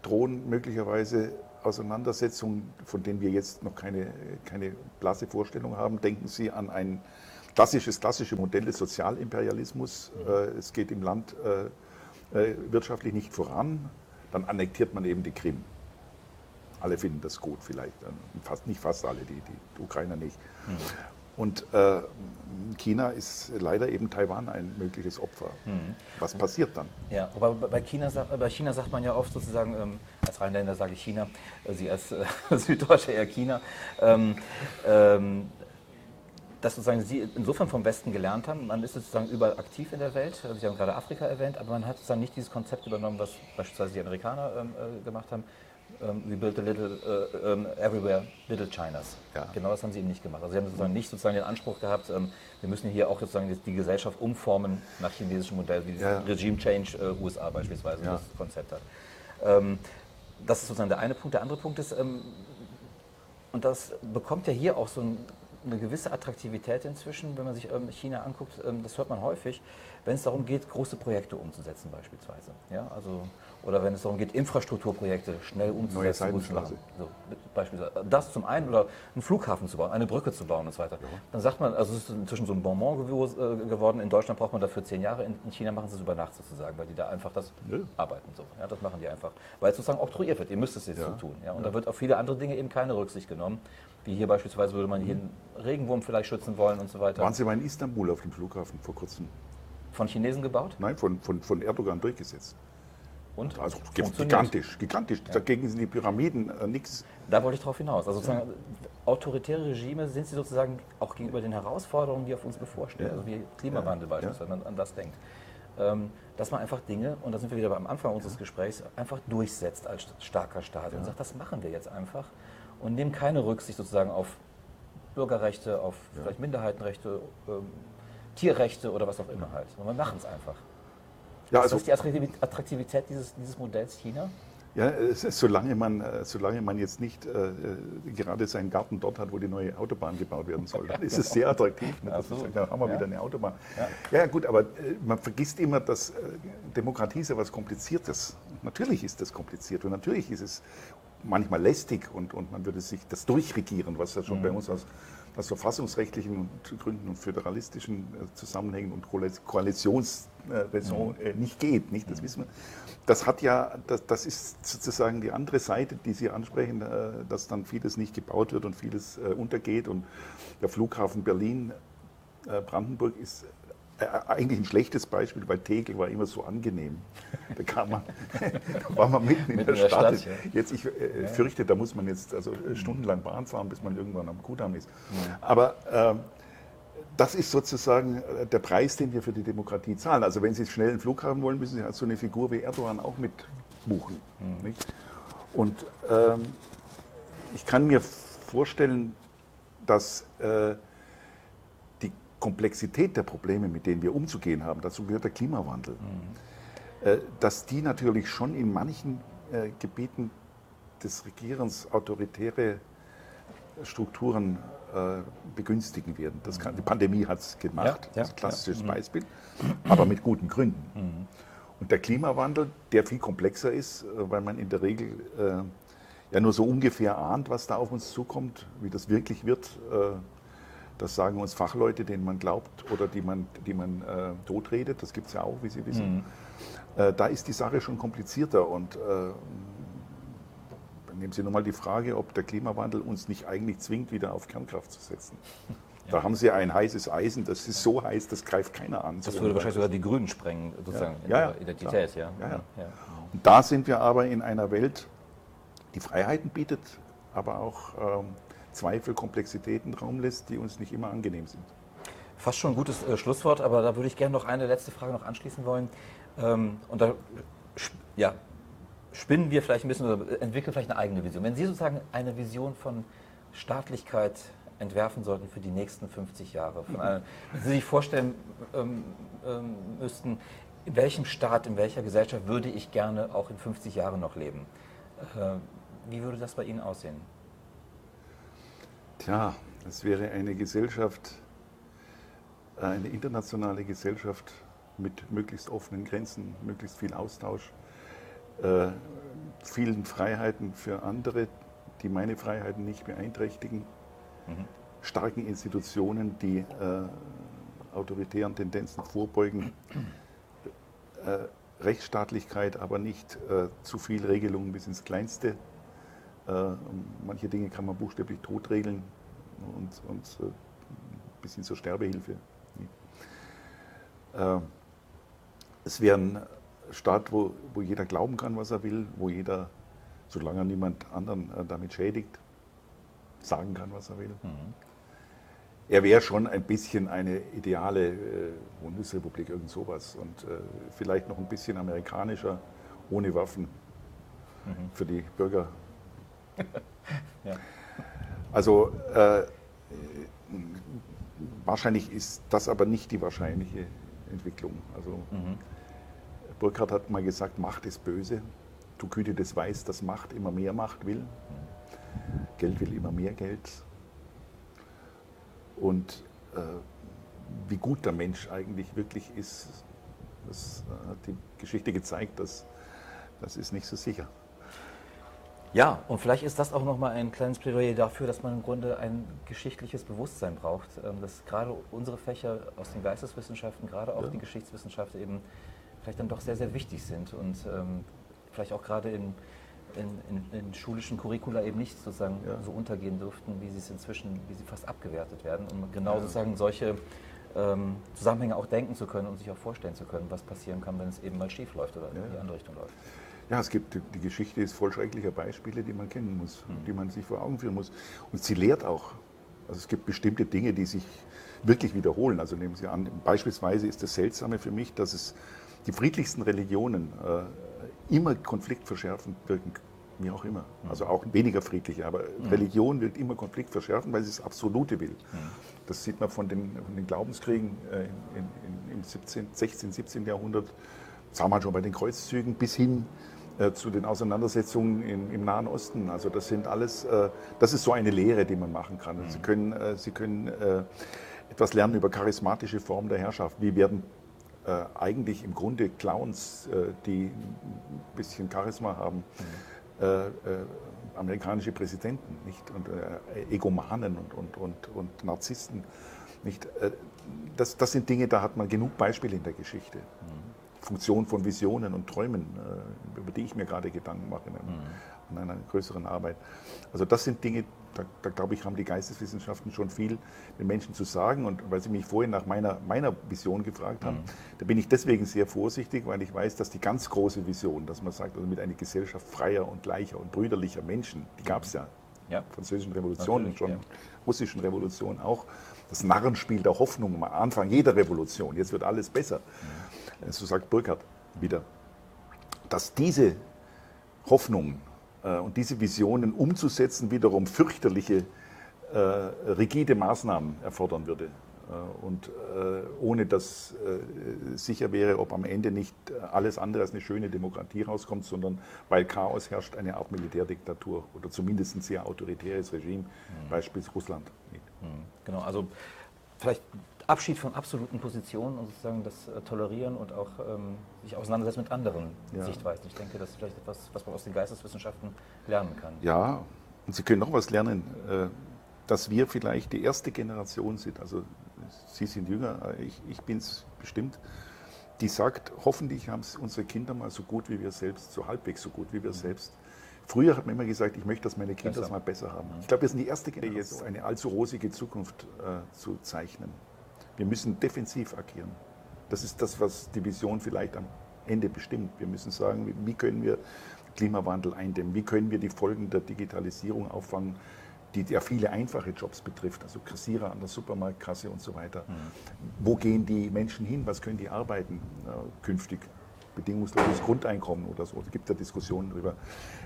drohen möglicherweise Auseinandersetzungen, von denen wir jetzt noch keine, keine blasse Vorstellung haben. Denken Sie an ein klassisches, klassische Modell des Sozialimperialismus. Äh, es geht im Land äh, äh, wirtschaftlich nicht voran, dann annektiert man eben die Krim. Alle finden das gut vielleicht, fast, nicht fast alle, die, die Ukrainer nicht. Mhm. Und äh, China ist leider eben Taiwan ein mögliches Opfer. Mhm. Was passiert dann? Ja, aber bei China, bei China sagt man ja oft sozusagen, ähm, als Rheinländer sage ich China, Sie als äh, Süddeutsche eher China, ähm, ähm, dass sozusagen Sie insofern vom Westen gelernt haben, man ist sozusagen überall aktiv in der Welt, also Sie haben gerade Afrika erwähnt, aber man hat sozusagen nicht dieses Konzept übernommen, was beispielsweise die Amerikaner ähm, äh, gemacht haben, um, we built a little, uh, um, everywhere little Chinas. Ja. Genau das haben sie eben nicht gemacht. Also sie haben sozusagen nicht sozusagen den Anspruch gehabt, um, wir müssen hier auch sozusagen die Gesellschaft umformen nach chinesischem Modell, wie ja. Regime Change uh, USA beispielsweise ja. das Konzept hat. Um, das ist sozusagen der eine Punkt. Der andere Punkt ist, und das bekommt ja hier auch so ein, eine gewisse Attraktivität inzwischen, wenn man sich China anguckt, das hört man häufig, wenn es darum geht, große Projekte umzusetzen beispielsweise. Ja, also oder wenn es darum geht, Infrastrukturprojekte schnell umzusetzen, gut zu machen. So, beispielsweise das zum einen oder einen Flughafen zu bauen, eine Brücke zu bauen und so weiter. Ja. Dann sagt man, also es ist inzwischen so ein Bonbon äh, geworden. In Deutschland braucht man dafür zehn Jahre, in China machen sie es über Nacht sozusagen, weil die da einfach das ja. arbeiten. So. Ja, das machen die einfach, weil es sozusagen oktroyiert wird. Ihr müsst es jetzt ja. so tun. Ja? Und da wird auf viele andere Dinge eben keine Rücksicht genommen. Wie hier beispielsweise würde man hier einen Regenwurm vielleicht schützen wollen und so weiter. Waren Sie mal in Istanbul auf dem Flughafen vor kurzem? Von Chinesen gebaut? Nein, von, von, von Erdogan durchgesetzt. Und? Also gigantisch, gigantisch. Ja. Dagegen sind die Pyramiden äh, nichts. Da wollte ich darauf hinaus. Also sozusagen ja. autoritäre Regime sind sie sozusagen auch gegenüber den Herausforderungen, die auf uns bevorstehen, ja. also wie Klimawandel beispielsweise, wenn man an das denkt. Ähm, dass man einfach Dinge, und da sind wir wieder am Anfang unseres Gesprächs, einfach durchsetzt als starker Staat und sagt, das machen wir jetzt einfach und nehmen keine Rücksicht sozusagen auf Bürgerrechte, auf vielleicht Minderheitenrechte, ähm, Tierrechte oder was auch immer halt. Und wir machen es einfach. Ja, also, ist das die Attraktivität dieses, dieses Modells China? Ja, solange man, äh, solange man jetzt nicht äh, äh, gerade seinen Garten dort hat, wo die neue Autobahn gebaut werden soll, dann ist es sehr attraktiv. Ne? Das ist, dann haben wir ja. wieder eine Autobahn. Ja. ja, gut, aber äh, man vergisst immer, dass äh, Demokratie ist ja was Kompliziertes. Natürlich ist das kompliziert und natürlich ist es manchmal lästig und, und man würde sich das durchregieren, was ja schon mhm. bei uns aus aus verfassungsrechtlichen Gründen und föderalistischen äh, Zusammenhängen und Koalitionsräson mhm. äh, nicht geht. Nicht? Das mhm. wissen wir. Das hat ja, das, das ist sozusagen die andere Seite, die Sie ansprechen, äh, dass dann vieles nicht gebaut wird und vieles untergeht. Und der Flughafen Berlin Brandenburg ist eigentlich ein schlechtes Beispiel, weil Tegel war immer so angenehm. Da, kam man, da war man mitten in, mitten der, Stadt. Stadt ja. Jetzt, ich äh, fürchte, da muss man jetzt also äh, stundenlang Bahn fahren, bis man irgendwann am Kudamm ist. Ja. Aber äh, das ist sozusagen äh, der Preis, den wir für die Demokratie zahlen. Also wenn Sie schnell einen Flug haben wollen, müssen Sie halt so eine Figur wie Erdogan auch mitbuchen. Mhm. Und ähm, ich kann mir vorstellen, dass äh, Komplexität der Probleme, mit denen wir umzugehen haben, dazu gehört der Klimawandel, mhm. äh, dass die natürlich schon in manchen äh, Gebieten des Regierens autoritäre Strukturen äh, begünstigen werden. Das kann, die Pandemie hat es gemacht, ja, ja, das ist ein klassisches ja. Mhm. Beispiel, aber mit guten Gründen. Mhm. Und der Klimawandel, der viel komplexer ist, weil man in der Regel äh, ja nur so ungefähr ahnt, was da auf uns zukommt, wie das wirklich wird. Äh, das sagen uns Fachleute, denen man glaubt oder die man, die man äh, totredet. Das gibt es ja auch, wie Sie wissen. Mhm. Äh, da ist die Sache schon komplizierter. Und äh, nehmen Sie nochmal die Frage, ob der Klimawandel uns nicht eigentlich zwingt, wieder auf Kernkraft zu setzen. Ja. Da haben Sie ein heißes Eisen, das ist so heiß, das greift keiner an. Das würde wahrscheinlich sogar die Grünen sprengen, sozusagen, ja. in der Identität. Ja. Ja. Und da sind wir aber in einer Welt, die Freiheiten bietet, aber auch ähm, Zweifel, Komplexitäten Raum lässt, die uns nicht immer angenehm sind. Fast schon ein gutes äh, Schlusswort, aber da würde ich gerne noch eine letzte Frage noch anschließen wollen. Ähm, und da ja, spinnen wir vielleicht ein bisschen oder entwickeln vielleicht eine eigene Vision. Wenn Sie sozusagen eine Vision von Staatlichkeit entwerfen sollten für die nächsten 50 Jahre, von einer, wenn Sie sich vorstellen ähm, ähm, müssten, in welchem Staat, in welcher Gesellschaft würde ich gerne auch in 50 Jahren noch leben? Äh, wie würde das bei Ihnen aussehen? Tja, es wäre eine Gesellschaft, äh, eine internationale Gesellschaft mit möglichst offenen Grenzen, möglichst viel Austausch, äh, vielen Freiheiten für andere, die meine Freiheiten nicht beeinträchtigen, mhm. starken Institutionen, die äh, autoritären Tendenzen vorbeugen, äh, Rechtsstaatlichkeit, aber nicht äh, zu viel Regelungen bis ins Kleinste manche Dinge kann man buchstäblich totregeln und, und äh, bis hin zur Sterbehilfe. Äh, es wäre ein Staat, wo, wo jeder glauben kann, was er will, wo jeder, solange er niemand anderen damit schädigt, sagen kann, was er will. Mhm. Er wäre schon ein bisschen eine ideale äh, Bundesrepublik, irgend sowas. Und äh, vielleicht noch ein bisschen amerikanischer, ohne Waffen mhm. für die Bürger ja. Also äh, wahrscheinlich ist das aber nicht die wahrscheinliche Entwicklung. Also mhm. Burkhardt hat mal gesagt, Macht ist böse. Du Güte des Weiß, dass Macht immer mehr Macht will. Mhm. Geld will immer mehr Geld. Und äh, wie gut der Mensch eigentlich wirklich ist, das hat die Geschichte gezeigt, dass das ist nicht so sicher. Ja, und vielleicht ist das auch nochmal ein kleines Plädoyer dafür, dass man im Grunde ein geschichtliches Bewusstsein braucht, ähm, dass gerade unsere Fächer aus den Geisteswissenschaften, gerade auch ja. die Geschichtswissenschaft eben vielleicht dann doch sehr, sehr wichtig sind und ähm, vielleicht auch gerade in, in, in, in, schulischen Curricula eben nicht sozusagen ja. so untergehen dürften, wie sie es inzwischen, wie sie fast abgewertet werden, um genau ja. sozusagen solche ähm, Zusammenhänge auch denken zu können und sich auch vorstellen zu können, was passieren kann, wenn es eben mal schief läuft oder in die andere Richtung läuft. Ja, es gibt, die Geschichte ist voll schrecklicher Beispiele, die man kennen muss, mhm. die man sich vor Augen führen muss. Und sie lehrt auch. Also es gibt bestimmte Dinge, die sich wirklich wiederholen. Also nehmen Sie an, beispielsweise ist das Seltsame für mich, dass es die friedlichsten Religionen äh, immer konfliktverschärfend wirken, wie auch immer. Mhm. Also auch weniger friedliche, aber mhm. Religion wirkt immer konfliktverschärfend, weil sie das Absolute will. Mhm. Das sieht man von den, von den Glaubenskriegen äh, in, in, im 17, 16, 17. Jahrhundert, sagen wir mal schon bei den Kreuzzügen bis hin äh, zu den Auseinandersetzungen im, im, Nahen Osten. Also das sind alles, äh, das ist so eine Lehre, die man machen kann. Sie mhm. können, äh, Sie können etwas lernen über charismatische Formen der Herrschaft. Wie werden eigentlich im Grunde Clowns, die ein bisschen Charisma haben, mhm. amerikanische Präsidenten nicht? und Egomanen und, und, und, und Narzissten. Nicht? Das, das sind Dinge, da hat man genug Beispiele in der Geschichte. Mhm. Funktion von Visionen und Träumen, äh, über die ich mir gerade Gedanken mache in, mhm. in einer größeren Arbeit. Also das sind Dinge, da, da, glaube ich, haben die Geisteswissenschaften schon viel den Menschen zu sagen. Und weil Sie mich vorhin nach meiner, meiner Vision gefragt haben, mhm. da bin ich deswegen sehr vorsichtig, weil ich weiß, dass die ganz große Vision, dass man sagt, also mit einer Gesellschaft freier und gleicher und brüderlicher Menschen, die gab es ja. Ja. Französischen Revolution und schon ja. russischen Revolution auch. Das Narrenspiel der Hoffnung am Anfang jeder Revolution. Jetzt wird alles besser. So sagt Burkhardt wieder, dass diese Hoffnungen äh, und diese Visionen umzusetzen wiederum fürchterliche, äh, rigide Maßnahmen erfordern würde. Äh, und äh, ohne dass äh, sicher wäre, ob am Ende nicht alles andere als eine schöne Demokratie rauskommt, sondern weil Chaos herrscht, eine Art Militärdiktatur oder zumindest ein sehr autoritäres Regime, mhm. beispielsweise Russland. Mhm. Genau, also vielleicht Abschied von absoluten Positionen und sozusagen das äh, Tolerieren und auch ähm, sich auseinandersetzen mit anderen ja. Sichtweisen. Ich denke, das ist vielleicht etwas, was man aus den Geisteswissenschaften lernen kann. Ja, und Sie können noch was lernen, äh, dass wir vielleicht die erste Generation sind. Also Sie sind jünger, äh, ich, ich bin es bestimmt die sagt, hoffentlich haben es unsere Kinder mal so gut wie wir selbst, so halbwegs so gut wie wir mhm. selbst. Früher hat man immer gesagt, ich möchte, dass meine Kinder es mal besser haben. Ich glaube, wir sind die erste Generation, jetzt eine allzu rosige Zukunft äh, zu zeichnen. Wir müssen defensiv agieren. Das ist das, was die Vision vielleicht am Ende bestimmt. Wir müssen sagen, wie können wir Klimawandel eindämmen? Wie können wir die Folgen der Digitalisierung auffangen? die ja viele einfache Jobs betrifft, also Kassierer an der Supermarktkasse und so weiter. Mhm. Wo gehen die Menschen hin? Was können die arbeiten äh, künftig? Bedingungsloses Grundeinkommen oder so. Es gibt ja Diskussionen darüber.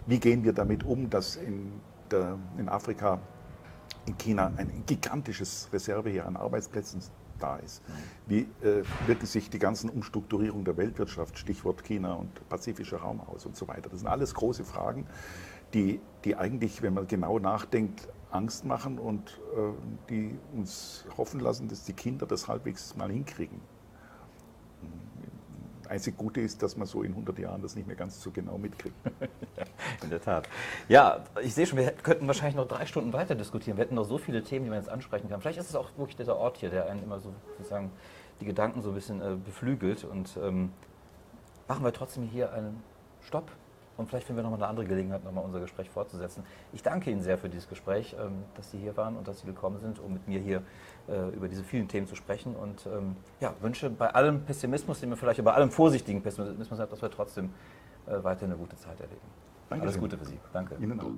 Wie gehen wir damit um, dass in, der, in Afrika, in China ein gigantisches Reserveheer an Arbeitsplätzen da ist. Wie äh, wirken sich die ganzen Umstrukturierungen der Weltwirtschaft, Stichwort China und Pazifischer Raum aus und so weiter. Das sind alles große Fragen, die, die eigentlich, wenn man genau nachdenkt, Angst machen und äh, die uns hoffen lassen, dass die Kinder das halbwegs mal hinkriegen. Einzig Gute ist, dass man so in 100 Jahren das nicht mehr ganz so genau mitkriegt. in der Tat. Ja, ich sehe schon, wir könnten wahrscheinlich noch drei Stunden weiter diskutieren. Wir hätten noch so viele Themen, die man jetzt ansprechen kann. Vielleicht ist es auch wirklich dieser Ort hier, der einen immer so sozusagen die Gedanken so ein bisschen äh, beflügelt. Und ähm, machen wir trotzdem hier einen Stopp und vielleicht finden wir nochmal eine andere Gelegenheit, nochmal unser Gespräch fortzusetzen. Ich danke Ihnen sehr für dieses Gespräch, ähm, dass Sie hier waren und dass Sie gekommen sind, um mit mir hier über diese vielen Themen zu sprechen. Und ähm, ja, wünsche bei allem Pessimismus, den wir vielleicht bei allem vorsichtigen Pessimismus haben, dass wir trotzdem äh, weiter eine gute Zeit erleben. Danke Alles Gute für Sie. Danke. Ihnen auch.